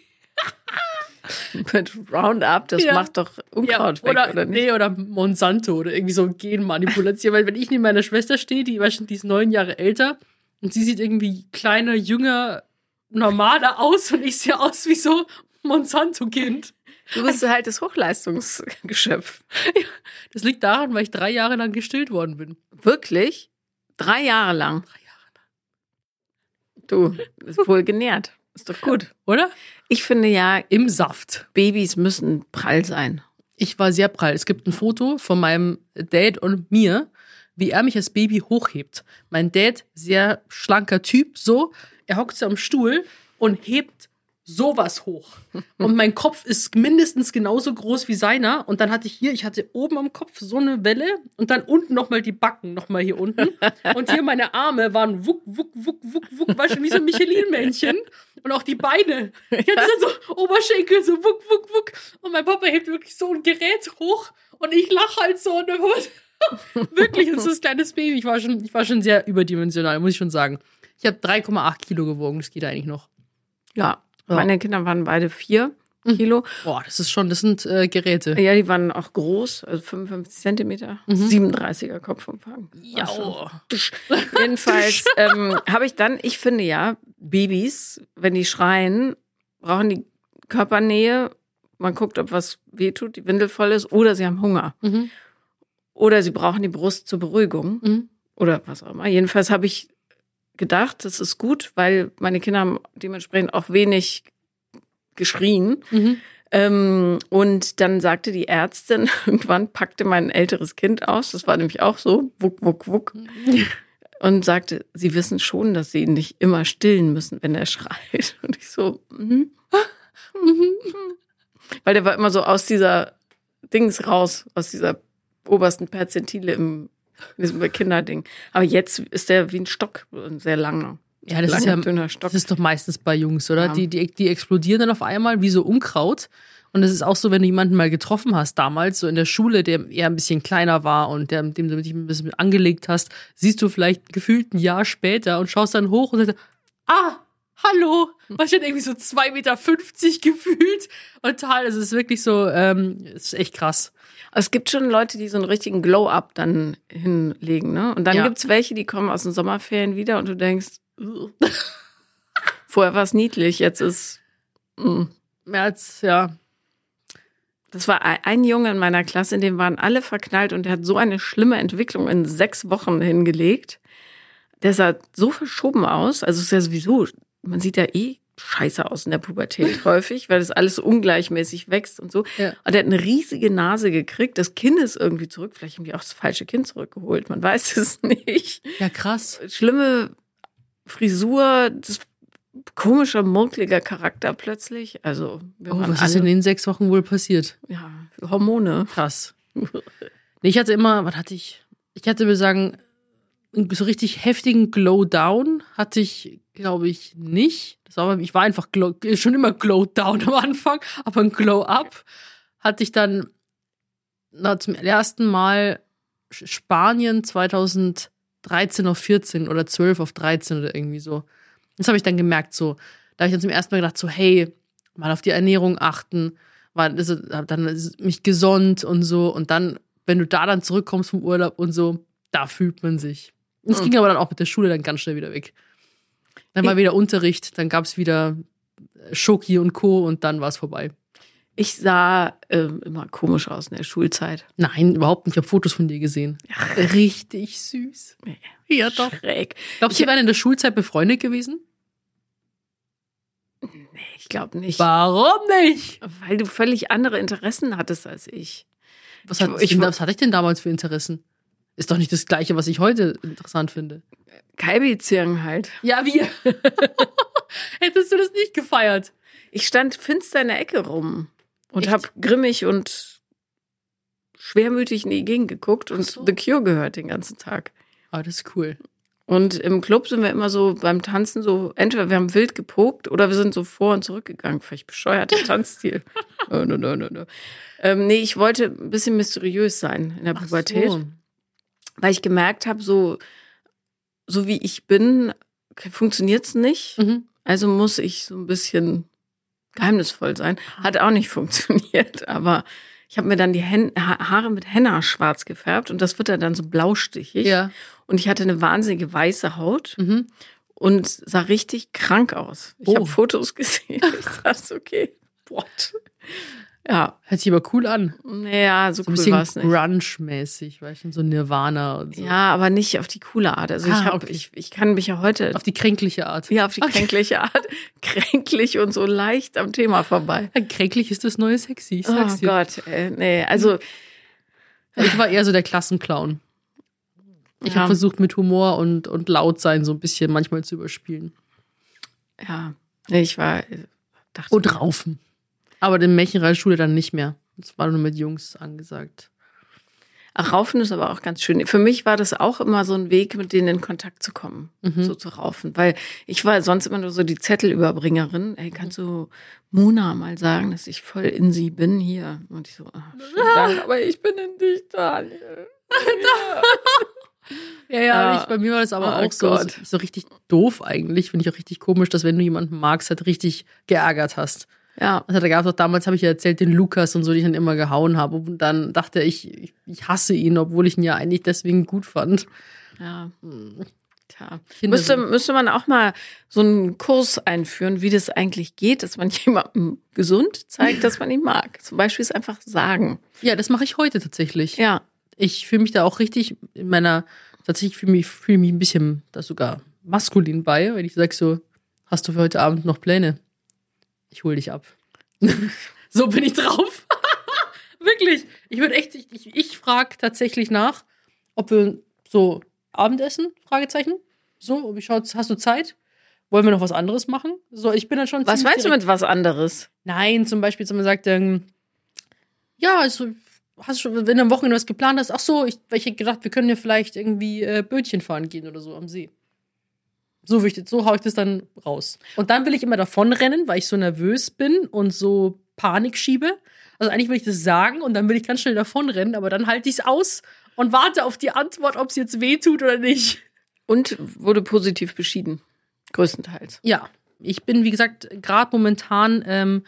Mit Roundup, das Ja. macht doch Unkraut weg, oder, oder nicht? Nee, oder Monsanto oder irgendwie so Genmanipulation. Weil wenn ich neben meiner Schwester stehe, die, die ist neun Jahre älter und sie sieht irgendwie kleiner, jünger, normaler aus und ich sehe aus wie so Monsanto-Kind. Du bist halt das Hochleistungsgeschöpf. Das liegt daran, weil ich drei Jahre lang gestillt worden bin. Wirklich? Drei Jahre lang. Du, ist wohl genährt. Ist doch gut. Oder? Ich finde ja, Im Saft. Babys müssen prall sein. Ich war sehr prall. Es gibt ein Foto von meinem Dad und mir, wie er mich als Baby hochhebt. Mein Dad, sehr schlanker Typ, so. Er hockt so am Stuhl und hebt sowas hoch. Und mein Kopf ist mindestens genauso groß wie seiner. Und dann hatte ich hier, ich hatte oben am Kopf so eine Welle und dann unten nochmal die Backen, nochmal hier unten. Und hier meine Arme waren wuck, wuck, wuck, wuck, wuck, war schon wie so ein Michelin-Männchen. Und auch die Beine. Ich hatte dann so Oberschenkel, so wuck, wuck, wuck. Und mein Papa hebt wirklich so ein Gerät hoch und ich lache halt so. Und mein Papa, wirklich, und so das kleines Baby. Ich war schon, ich war schon sehr überdimensional, muss ich schon sagen. Ich habe 3,8 Kilo gewogen, das geht eigentlich noch. Ja. Ja. Meine Kinder waren beide vier Kilo. Boah, das ist schon, das sind äh, Geräte. Ja, die waren auch groß, also 55 Zentimeter, 37er Kopfumfang. Ja. Jedenfalls ähm, habe ich dann, ich finde ja, Babys, wenn die schreien, brauchen die Körpernähe. Man guckt, ob was wehtut, die Windel voll ist, oder sie haben Hunger. Mhm. Oder sie brauchen die Brust zur Beruhigung. Mhm. Oder was auch immer. Jedenfalls habe ich gedacht, das ist gut, weil meine Kinder haben dementsprechend auch wenig geschrien. Mhm. Ähm, und dann sagte die Ärztin, irgendwann packte mein älteres Kind aus, das war nämlich auch so, wuck, wuck, wuck, und sagte, sie wissen schon, dass sie ihn nicht immer stillen müssen, wenn er schreit. Und ich so, mhm. weil der war immer so aus dieser Dings raus, aus dieser obersten Perzentile im diesem Kinderding. Aber jetzt ist der wie ein Stock, ein sehr langer. Ja, das ist langer, ja, dünner Stock. das ist doch meistens bei Jungs, oder? Ja. Die, die, die explodieren dann auf einmal wie so Unkraut. Und es ist auch so, wenn du jemanden mal getroffen hast damals, so in der Schule, der eher ein bisschen kleiner war und der, dem du dich ein bisschen angelegt hast, siehst du vielleicht gefühlt ein Jahr später und schaust dann hoch und sagst, ah, hallo, war schon irgendwie so 2,50 Meter gefühlt. Und total, es ist wirklich so, ähm, es ist echt krass. Es gibt schon Leute, die so einen richtigen Glow-Up dann hinlegen, ne? Und dann Ja. gibt's welche, die kommen aus den Sommerferien wieder und du denkst, vorher war es niedlich, jetzt ist. mm. Mehr als, ja. Das war ein- Junge in meiner Klasse, in dem waren alle verknallt und der hat so eine schlimme Entwicklung in sechs Wochen hingelegt. Der sah so verschoben aus. Also es ist ja sowieso, man sieht ja eh scheiße aus in der Pubertät häufig, weil das alles so ungleichmäßig wächst und so. Ja. Und er hat eine riesige Nase gekriegt. Das Kinn ist irgendwie zurück. Vielleicht haben die auch das falsche Kind zurückgeholt. Man weiß es nicht. Ja, krass. Schlimme Frisur, das komischer, murkliger Charakter plötzlich. Also, wir Oh, was ist in den sechs Wochen wohl passiert? ja, Hormone. Krass. Ich hatte immer, was hatte ich? Ich hatte, wir sagen, so richtig heftigen Glow-Down hatte ich, glaube ich, nicht. Das war, ich war einfach glow, schon immer Glow-Down am Anfang, aber ein Glow-Up hatte ich dann na, zum ersten Mal Spanien 2013 auf 14 oder 12 auf 13 oder irgendwie so. Das habe ich dann gemerkt, so. Da habe ich dann zum ersten Mal gedacht, so, hey, mal auf die Ernährung achten, war, also, hab dann mich gesund und so. Und dann, wenn du da dann zurückkommst vom Urlaub und so, da fühlt man sich. Und es Mhm. ging aber dann auch mit der Schule dann ganz schnell wieder weg. Dann war Ich- wieder Unterricht, dann gab's wieder Schoki und Co. und dann war es vorbei. Ich sah ähm, immer komisch aus in der Schulzeit. Nein, überhaupt nicht. Ich habe Fotos von dir gesehen. Richtig süß. Ja, doch. Schräg. Glaubst du, wir wären in der Schulzeit befreundet gewesen? Ich glaube nicht. Warum nicht? Weil du völlig andere Interessen hattest als ich. Was, hat, ich- was hatte ich denn damals für Interessen? Ist doch nicht das Gleiche, was ich heute interessant finde. Keilbeziehung halt. Ja, wir. Hättest du das nicht gefeiert? Ich stand finster in der Ecke rum und Echt? habe grimmig und schwermütig in die Gegend geguckt und so. The Cure gehört den ganzen Tag. Ah, das ist cool. Und im Club sind wir immer so beim Tanzen so, entweder wir haben wild gepokt oder wir sind so vor und zurück gegangen. Völlig bescheuerter Tanzstil. no, no, no, no, no. Ähm, nee, ich wollte ein bisschen mysteriös sein in der Ach Pubertät, so. Weil ich gemerkt habe, so, so wie ich bin, funktioniert's nicht. Mhm. Also muss ich so ein bisschen geheimnisvoll sein. Hat auch nicht funktioniert, aber ich habe mir dann die Hen ha Haare mit Henna schwarz gefärbt und das wird dann so blaustichig. Ja. Und ich hatte eine wahnsinnige weiße Haut Mhm. und sah richtig krank aus. Ich Oh. habe Fotos gesehen. Ich dachte, okay, what? Ja, Hört sich aber cool an. naja, so, So cool war es nicht. Grunge-mäßig, weißt du, so Nirvana und so. Ja, aber nicht auf die coole Art. Also Ah, ich, hab, okay. ich, ich kann mich ja heute Auf die kränkliche Art. ja, auf die kränkliche Art, kränklich und so leicht am Thema vorbei. Ja, Kränklich ist das neue Sexy, ich Oh sag's dir. Gott, ey, nee, also Ich war eher so der Klassenclown. Ich Ja. habe versucht, mit Humor und, und laut sein so ein bisschen manchmal zu überspielen. ja, ich war dachte Und raufen. Aber in Märchenreitschule dann nicht mehr. Das war nur mit Jungs angesagt. Ach, Raufen ist aber auch ganz schön. Für mich war das auch immer so ein Weg, mit denen in Kontakt zu kommen, Mhm. so zu raufen. Weil ich war sonst immer nur so die Zettelüberbringerin. Ey, kannst du Mona mal sagen, dass ich voll in sie bin hier? Und ich so, ach, Dank, aber ich bin in dich, Daniel. Ja, ja, Ja. Ich, bei mir war das aber Oh auch so, Gott. so richtig doof eigentlich. Finde ich auch richtig komisch, dass wenn du jemanden magst, halt richtig geärgert hast. Ja, Also da gab es auch damals, habe ich ja erzählt, den Lukas und so, die ich dann immer gehauen habe. Und dann dachte ich, ich, hasse ihn, obwohl ich ihn ja eigentlich deswegen gut fand. ja. Tja. Müsste, müsste man auch mal so einen Kurs einführen, wie das eigentlich geht, dass man jemandem gesund zeigt, dass man ihn mag. Zum Beispiel es einfach sagen. Ja, das mache ich heute tatsächlich. Ja, Ich fühle mich da auch richtig in meiner, tatsächlich fühle mich, fühle mich ein bisschen da sogar maskulin bei, wenn ich sage so, hast du für heute Abend noch Pläne? Ich hol dich ab. so bin ich drauf. Wirklich. Ich würde echt, ich, ich, ich frage tatsächlich nach, ob wir so Abendessen, Fragezeichen. So, wie schaut's, hast du Zeit? Wollen wir noch was anderes machen? So, ich bin dann schon was meinst du mit was anderes? Nein, zum Beispiel, wenn man sagt, ähm, ja, also, hast du schon, wenn du am Wochenende was geplant hast, ach so, ich, weil ich hätte gedacht, wir können ja vielleicht irgendwie äh, Bötchen fahren gehen oder so am See. So, ich, das- so hau ich das dann raus. Und dann will ich immer davonrennen, weil ich so nervös bin und so Panik schiebe. Also eigentlich will ich das sagen und dann will ich ganz schnell davonrennen, aber dann halte ich es aus und warte auf die Antwort, ob es jetzt weh tut oder nicht. Und wurde positiv beschieden. Größtenteils. Ja, ich bin, wie gesagt, gerade momentan ähm,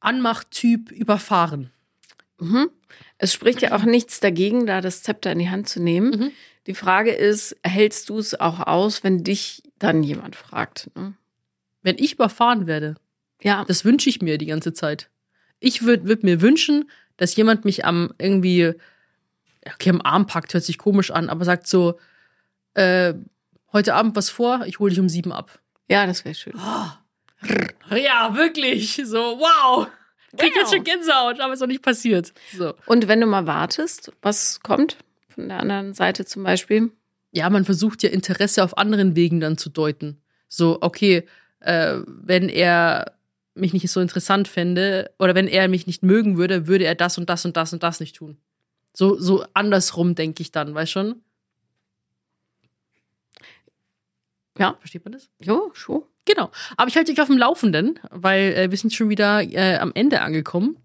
Anmachtyp überfahren. Mhm. Es spricht ja auch nichts dagegen, da das Zepter in die Hand zu nehmen. Mhm. Die Frage ist, hältst du es auch aus, wenn dich dann jemand fragt? Ne? Wenn ich überfahren werde, Ja, das wünsche ich mir die ganze Zeit. Ich würde würd mir wünschen, dass jemand mich am irgendwie, okay, am Arm packt, hört sich komisch an, aber sagt so, äh, heute Abend was vor, ich hole dich um sieben ab. ja, das wäre schön. Ja, wirklich. So, wow. Krieg jetzt schon Gänsehaut, aber ist noch nicht passiert. So. Und wenn du mal wartest, was kommt von der anderen Seite zum Beispiel? ja, man versucht ja Interesse auf anderen Wegen dann zu deuten. So, okay, äh, wenn er mich nicht so interessant fände oder wenn er mich nicht mögen würde, würde er das und das und das und das nicht tun. So, so andersrum denke ich dann, weißt schon? Ja. Versteht man das? Jo, schon. Genau. Aber ich halte dich auf dem Laufenden, weil äh, wir sind schon wieder äh, am Ende angekommen.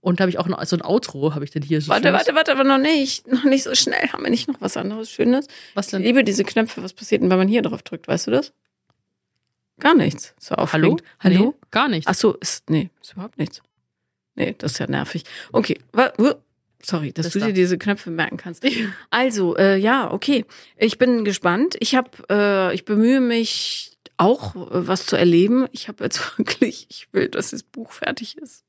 Und da habe ich auch noch so ein Outro, habe ich denn hier so Warte, warte, warte, aber noch nicht. Noch nicht so schnell. Haben wir nicht noch was anderes Schönes? Was Ich denn? liebe diese Knöpfe. Was passiert denn, wenn man hier drauf drückt? Weißt du das? Gar nichts. So Hallo? aufregend. Hallo? Nee, gar nicht. Ach so, ist, nee, ist überhaupt nichts. Nee, das ist ja nervig. Okay, sorry, dass Das du da. dir diese Knöpfe merken kannst. Also, äh, ja, okay. Ich bin gespannt. Ich habe, äh, ich bemühe mich auch, äh, was zu erleben. Ich habe jetzt wirklich, ich will, dass das Buch fertig ist.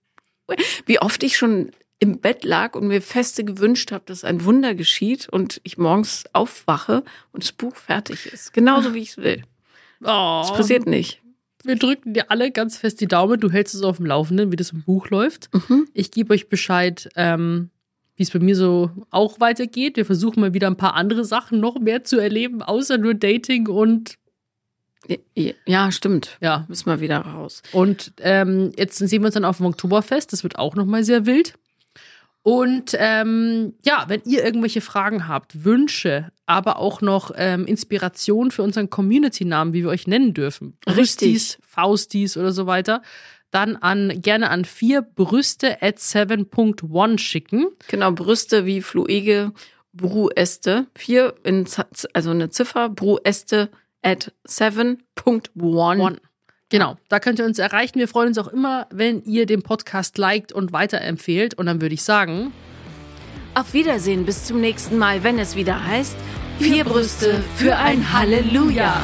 Wie oft ich schon im Bett lag und mir feste gewünscht habe, dass ein Wunder geschieht und ich morgens aufwache und das Buch fertig ist. Genauso wie ich es will. oh, Das passiert nicht. Wir drücken dir alle ganz fest die Daumen. Du hältst es auf dem Laufenden, wie das im Buch läuft. Mhm. Ich gebe euch Bescheid, ähm, wie es bei mir so auch weitergeht. Wir versuchen mal wieder ein paar andere Sachen noch mehr zu erleben, außer nur Dating und Ja, stimmt. ja. Müssen wir wieder raus. Und ähm, jetzt sehen wir uns dann auf dem Oktoberfest. Das wird auch nochmal sehr wild. Und ähm, ja, wenn ihr irgendwelche Fragen habt, Wünsche, aber auch noch ähm, Inspiration für unseren Community-Namen, wie wir euch nennen dürfen, Richtig. Brüstis, Faustis oder so weiter, dann an gerne an vier Brüste at 7.1 schicken. Genau, Brüste wie Fluege, Brueste. Vier in, also eine Ziffer, Brueste at 7.1. One. Genau, da könnt ihr uns erreichen. Wir freuen uns auch immer, wenn ihr den Podcast liked und weiterempfehlt. Und dann würde ich sagen, Auf Wiedersehen, bis zum nächsten Mal, wenn es wieder heißt, vier Brüste für ein Halleluja.